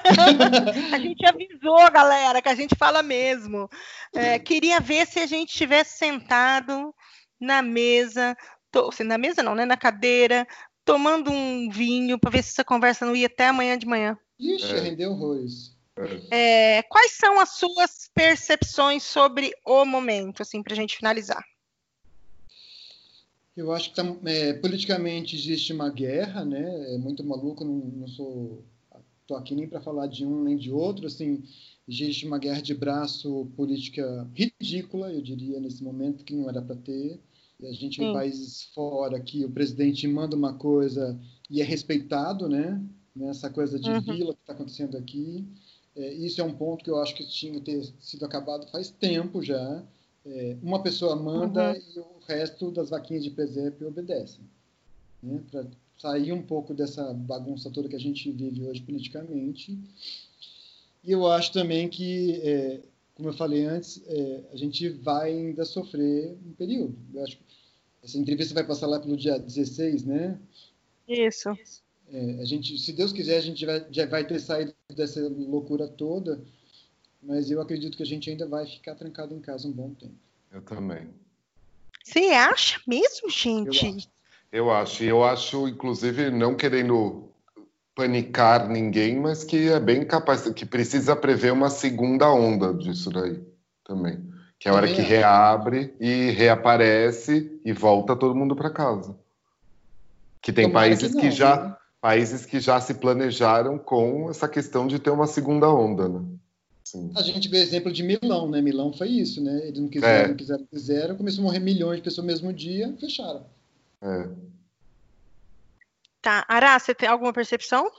a gente avisou, galera, que a gente fala mesmo. É, queria ver se a gente tivesse sentado na mesa, tô, assim, na mesa não, né? Na cadeira, tomando um vinho para ver se essa conversa não ia até amanhã de manhã. Ixi, é. rendeu horrores. É, quais são as suas percepções sobre o momento, assim, para a gente finalizar? Eu acho que tá, é, politicamente existe uma guerra, né? É muito maluco, não, não sou tô aqui nem para falar de um nem de outro, assim, existe uma guerra de braço política ridícula, eu diria nesse momento que não era para ter. E a gente em países fora que o presidente manda uma coisa e é respeitado, né? Nessa coisa de uhum. vila que está acontecendo aqui. É, isso é um ponto que eu acho que tinha que ter sido acabado faz tempo já. É, uma pessoa manda uhum. e o resto das vaquinhas de presépio obedecem. Né? Para sair um pouco dessa bagunça toda que a gente vive hoje politicamente. E eu acho também que, é, como eu falei antes, é, a gente vai ainda sofrer um período. Eu acho que essa entrevista vai passar lá pelo dia 16, né? Isso. É, a gente, se Deus quiser, a gente vai, já vai ter saído dessa loucura toda, mas eu acredito que a gente ainda vai ficar trancado em casa um bom tempo. Eu também. Você acha mesmo, gente? Eu acho. Eu acho. Eu acho, inclusive, não querendo panicar ninguém, mas que é bem capaz, que precisa prever uma segunda onda disso daí também. Que é a hora que reabre e reaparece e volta todo mundo para casa. Que tem Tomara países que, não, que já né? países que já se planejaram com essa questão de ter uma segunda onda, né? Sim. A gente vê exemplo de Milão, né? Milão foi isso, né? Eles não quiseram, é. não quiseram, quiseram, começou a morrer milhões de pessoas no mesmo dia, fecharam. É. Tá. Ará, você tem alguma percepção?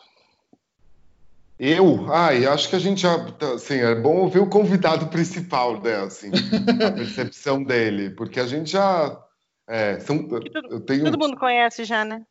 Eu? Ai, acho que a gente já. Assim, é bom ouvir o convidado principal, né? Assim, a percepção dele, porque a gente já. É, são, eu tenho, todo mundo conhece já, né?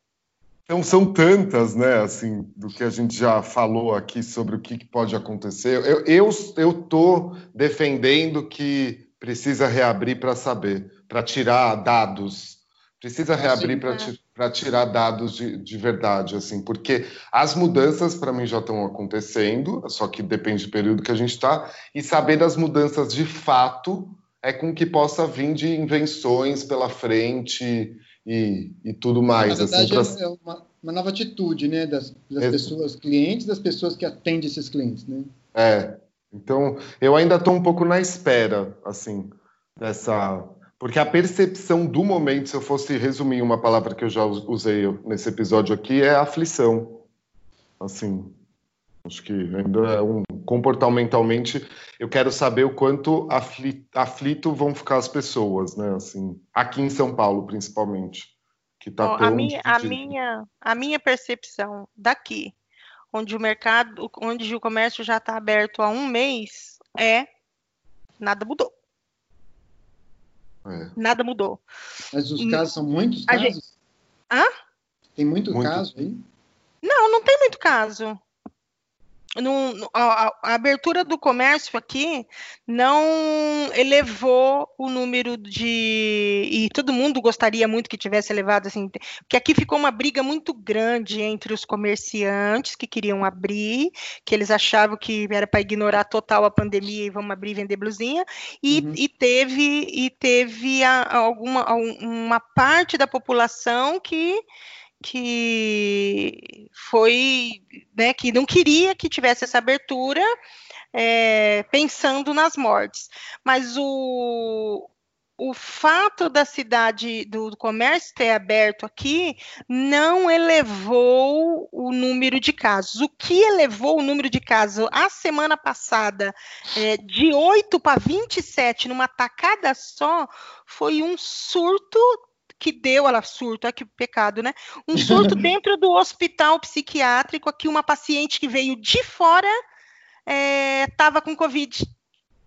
Então, são tantas, né, assim, do que a gente já falou aqui sobre o que, que pode acontecer. Eu, eu, eu tô defendendo que precisa reabrir para saber, para tirar dados. Precisa reabrir para para tirar dados de, de, verdade, assim, porque as mudanças para mim já estão acontecendo, só que depende do período que a gente está, e saber das mudanças de fato é com que possa vir de invenções pela frente e, e tudo mais. Na verdade, assim, pra... é uma, uma, nova atitude, né, das, das pessoas clientes, das pessoas que atendem esses clientes, né? É. Então, eu ainda estou um pouco na espera, assim, dessa porque a percepção do momento, se eu fosse resumir uma palavra que eu já usei nesse episódio aqui, é aflição. Assim, acho que ainda é um comportamentalmente, eu quero saber o quanto aflito, aflito vão ficar as pessoas, né? Assim, aqui em São Paulo, principalmente, que tá tão a minha, a minha, a minha percepção daqui, onde o mercado, onde o comércio já está aberto há um mês, é nada mudou. É. Nada mudou. Mas os casos são muitos casos? Gente... Hã? Tem muito, muito, caso aí? Não, não tem muito caso a, a, abertura do comércio aqui não elevou o número de. E todo mundo gostaria muito que tivesse elevado, assim, porque aqui ficou uma briga muito grande entre os comerciantes que queriam abrir, que eles achavam que era para ignorar total a pandemia e vamos abrir e vender blusinha, e, uhum. e teve, e teve a, alguma uma parte da população que que foi, né, que não queria que tivesse essa abertura, é, pensando nas mortes. Mas o, o fato da cidade, do comércio ter aberto aqui, não elevou o número de casos. O que elevou o número de casos a semana passada, é, de 8 para 27, numa tacada só, foi um surto que deu, ela surto, que pecado, né? Um surto dentro do hospital psiquiátrico, aqui uma paciente que veio de fora estava é, com Covid.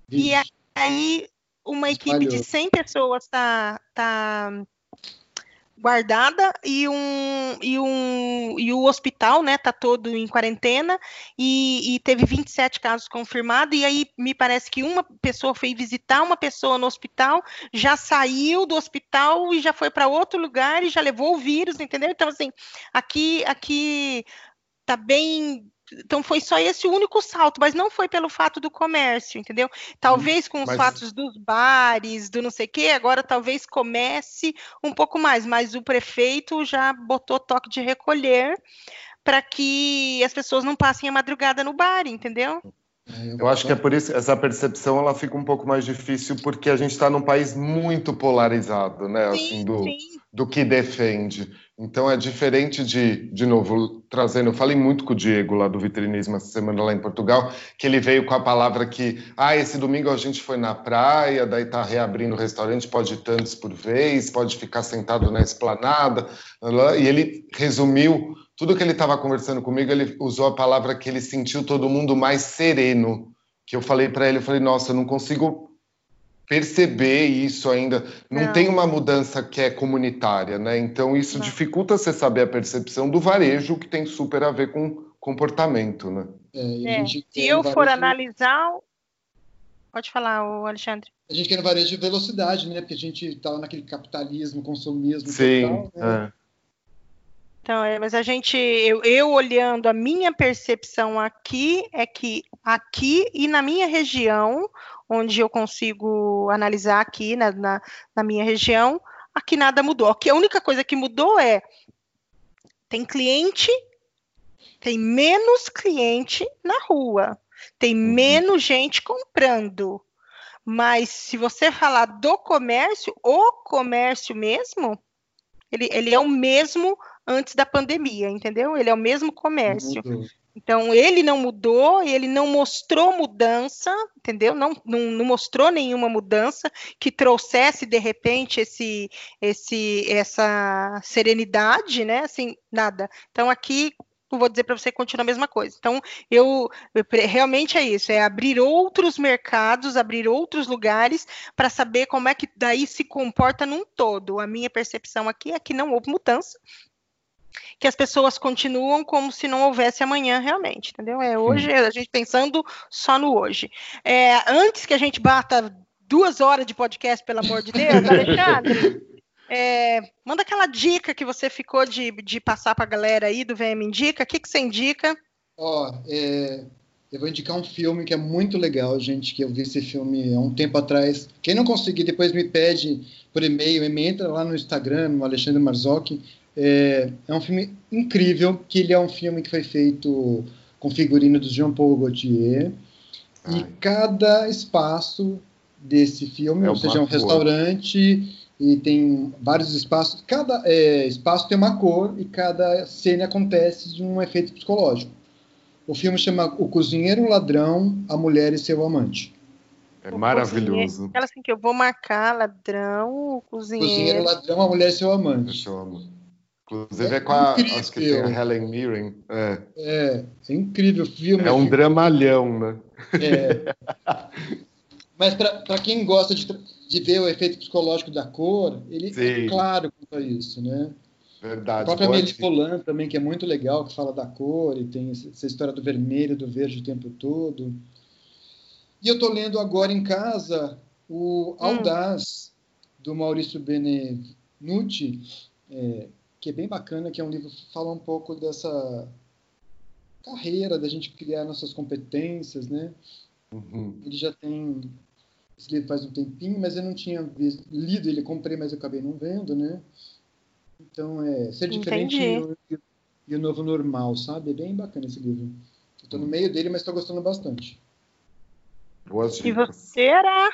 E aí uma equipe de 100 pessoas está tá, guardada e um e um e o hospital, né, tá todo em quarentena e, e, teve 27 casos confirmados e aí me parece que uma pessoa foi visitar uma pessoa no hospital, já saiu do hospital e já foi para outro lugar e já levou o vírus, entendeu? Então assim, aqui aqui tá bem então foi só esse o único salto, mas não foi pelo fato do comércio, entendeu? Talvez com os mas... fatos dos bares, do não sei o quê, agora talvez comece um pouco mais, mas o prefeito já botou toque de recolher para que as pessoas não passem a madrugada no bar, entendeu? Eu acho que é por isso essa percepção ela fica um pouco mais difícil porque a gente está num país muito polarizado, né? Sim, assim, do, do que defende. Então é diferente de, de novo, trazendo, eu falei muito com o Diego lá do Vitrinismo essa semana lá em Portugal, que ele veio com a palavra que, ah, esse domingo a gente foi na praia, daí tá reabrindo o restaurante, pode ir tantos por vez, pode ficar sentado na esplanada, e ele resumiu tudo que ele estava conversando comigo, ele usou a palavra que ele sentiu todo mundo mais sereno, que eu falei para ele, eu falei, nossa, eu não consigo perceber isso ainda. Não, não, tem uma mudança que é comunitária, né? Então isso não. dificulta você saber a percepção do varejo, que tem super a ver com comportamento, né? É, é. Se eu for varejo... analisar, pode falar, o Alexandre. A gente quer no varejo de velocidade, né? Porque a gente está naquele capitalismo, consumismo Sim, total, né? Então, é, mas a gente, eu, eu, olhando a minha percepção aqui, é que aqui e na minha região, onde eu consigo analisar aqui na, na, na minha região, aqui nada mudou. Aqui a única coisa que mudou é tem cliente, tem menos cliente na rua, tem uhum. menos gente comprando. Mas se você falar do comércio, o comércio mesmo, ele, ele é o mesmo antes da pandemia, entendeu? Ele é o mesmo comércio. Uhum. Então, ele não mudou, ele não mostrou mudança, entendeu? Não, não, não, mostrou nenhuma mudança que trouxesse, de repente, esse, esse, essa serenidade, né? Assim, nada. Então, aqui, vou dizer para você, continua a mesma coisa. Então, eu, eu, realmente é isso, é abrir outros mercados, abrir outros lugares para saber como é que daí se comporta num todo. A minha percepção aqui é que não houve mudança, que as pessoas continuam como se não houvesse amanhã realmente, entendeu? É hoje, a gente pensando só no hoje. É, antes que a gente bata duas horas de podcast, pelo amor de Deus, Alexandre, é, manda aquela dica que você ficou de, de passar para a galera aí do VM Indica. O que, que você indica? Ó, é, eu vou indicar um filme que é muito legal, gente, que eu vi esse filme há um tempo atrás. Quem não conseguir, depois me pede por e-mail, me entra lá no Instagram, no Alexandre Marzocchi, é, é, um filme incrível, que ele é um filme que foi feito com figurino do Jean-Paul Gaultier. Ai. E cada espaço desse filme, é ou seja, é um restaurante e tem vários espaços. Cada é, espaço tem uma cor e cada cena acontece de um efeito psicológico. O filme chama O Cozinheiro, o Ladrão, a Mulher e seu Amante. É maravilhoso. Aquela assim que eu vou marcar, ladrão, o cozinheiro. Cozinheiro, ladrão, a mulher e seu amante. É seu amante. Inclusive é, é com a, acho que tem a Helen Mirren. É, é, é incrível o filme. É um dramalhão, né? É. Mas para quem gosta de, de ver o efeito psicológico da cor, ele é Sim. é claro quanto a isso, né? Verdade. A própria Amélie Polan também, que é muito legal, que fala da cor e tem essa história do vermelho, do verde o tempo todo. E eu estou lendo agora em casa o hum. Audaz, hum. do Maurício Benenuti, é, que é bem bacana, que é um livro que fala um pouco dessa carreira, da gente criar nossas competências, né? Uhum. Ele já tem esse livro faz um tempinho, mas eu não tinha visto, lido ele, comprei, mas eu acabei não vendo, né? Então, é ser diferente e, e, o novo normal, sabe? É bem bacana esse livro. Estou no uhum. meio dele, mas estou gostando bastante. Boas e você, era?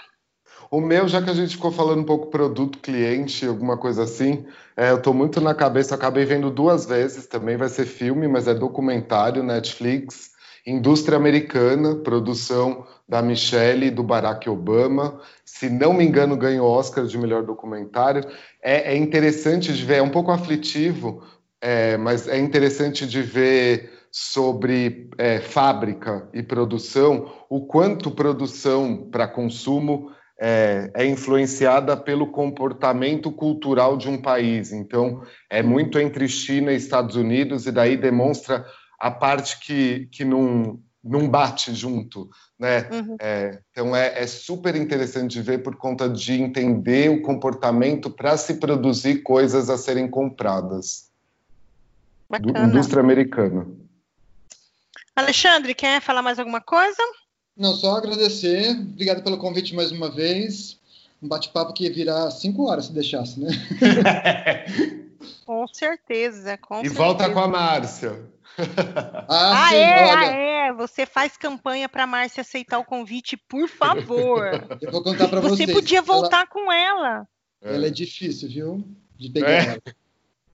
O meu, já que a gente ficou falando um pouco produto, cliente, alguma coisa assim, é, eu estou muito na cabeça, acabei vendo duas vezes, também vai ser filme, mas é documentário, Netflix, Indústria Americana, produção da Michelle e do Barack Obama. Se não me engano, ganhou Oscar de melhor documentário. É, é interessante de ver, é um pouco aflitivo, é, mas é interessante de ver sobre é, fábrica e produção, o quanto produção para consumo é, é, influenciada pelo comportamento cultural de um país. Então, é muito entre China e Estados Unidos, e daí demonstra a parte que, que não, não bate junto. Né? Uhum. É, então, é, é, super interessante de ver por conta de entender o comportamento para se produzir coisas a serem compradas. Bacana. indústria americana. Alexandre, quer falar mais alguma coisa? Não, só agradecer. Obrigado pelo convite mais uma vez. Um bate-papo que ia virar cinco horas se deixasse, né? com certeza, com e certeza. volta com a Márcia. ah, ah sim, é, olha. ah, é. Você faz campanha para a Márcia aceitar o convite, por favor. Eu vou contar para vocês. Você podia voltar ela... com ela. Ela é difícil, viu? De pegar é. ela.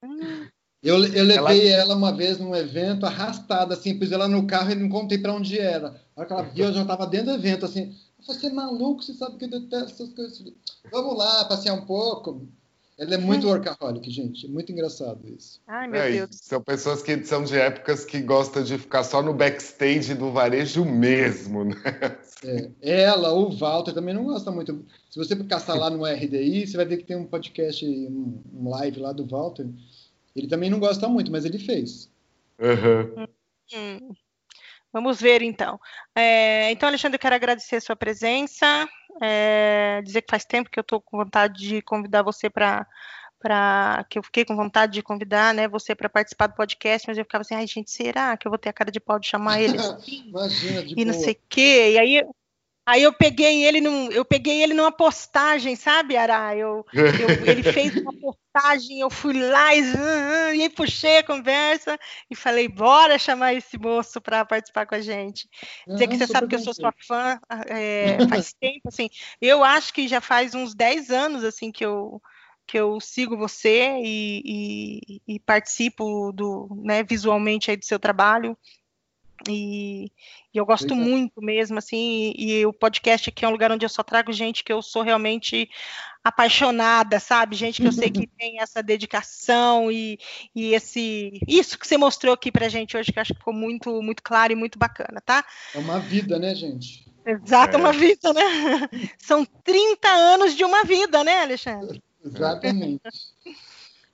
Hum. Eu, eu levei ela... ela... uma vez num evento arrastada, assim, pus ela no carro e não contei para onde era. A hora que ela viu, eu já estava dentro do evento, assim. Você é maluco, você sabe que eu detesto essas coisas. Vamos lá, passear um pouco. Ela é muito workaholic, gente. É muito engraçado isso. Ai, meu é, Deus. São pessoas que são de épocas que gostam de ficar só no backstage do varejo mesmo, né? É, ela, o Walter, também não gosta muito. Se você caçar lá no RDI, você vai ver que tem um podcast, um, um live lá do Walter ele também não gosta muito, mas ele fez. Uhum. Vamos ver então. É, então, Alexandre, eu quero agradecer a sua presença, é, dizer que faz tempo que eu estou com vontade de convidar você para para que eu fiquei com vontade de convidar, né, você para participar do podcast, mas eu ficava assim, ai gente, será que eu vou ter a cara de pau de chamar ele? Assim? Imagina, de e boa. não sei o quê. E aí Aí eu peguei ele num, eu peguei ele numa postagem, sabe, Ara? Eu, eu ele fez uma postagem, eu fui lá e, e puxei a conversa e falei, bora chamar esse moço para participar com a gente. Dizer que você sabe que eu sou sua fã é, faz tempo, assim. Eu acho que já faz uns 10 anos assim que eu que eu sigo você e, e, e participo do, né, visualmente aí do seu trabalho. E, e eu gosto Legal. muito mesmo, assim, e, e, o podcast aqui é um lugar onde eu só trago gente que eu sou realmente apaixonada, sabe? Gente que eu sei que tem essa dedicação e, e esse isso que você mostrou aqui pra gente hoje, que eu acho que ficou muito, muito claro e muito bacana, tá? É uma vida, né, gente? Exato, é uma vida, né? São 30 anos de uma vida, né, Alexandre? Exatamente.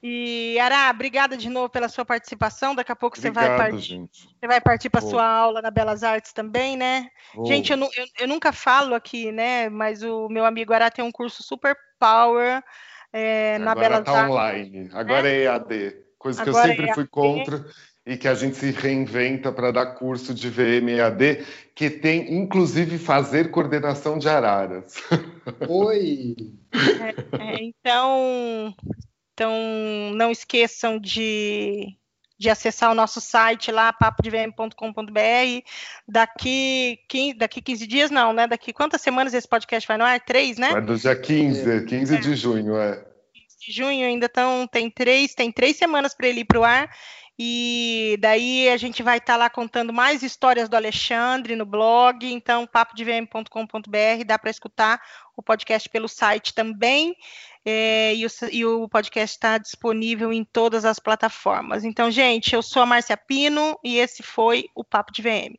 E Ará, obrigada de novo pela sua participação. Daqui a pouco Obrigado, você vai partir. Você vai partir para sua aula na Belas Artes também, né? Vou. Gente, eu, eu, eu, nunca falo aqui, né? Mas o meu amigo Ará tem um curso super power é, na Belas tá Artes. online. Agora é, é EAD, coisa que Agora eu sempre é fui contra e que a gente se reinventa para dar curso de VM EAD, que tem inclusive fazer coordenação de araras. Oi. É, é então então, não esqueçam de, de acessar o nosso site lá, papodvm.com.br. Daqui, daqui 15 dias, não, né? Daqui quantas semanas esse podcast vai no ar? Três, né? Vai do dia 15, 15 é. de junho, é. 15 de junho ainda estão, tem três, tem três semanas para ele ir para o ar. E daí a gente vai estar tá lá contando mais histórias do Alexandre no blog, então papodvm.com.br, dá para escutar o podcast pelo site também. É, e, o, e, o, podcast está disponível em todas as plataformas. Então, gente, eu sou a Márcia Pino e esse foi o Papo de VM.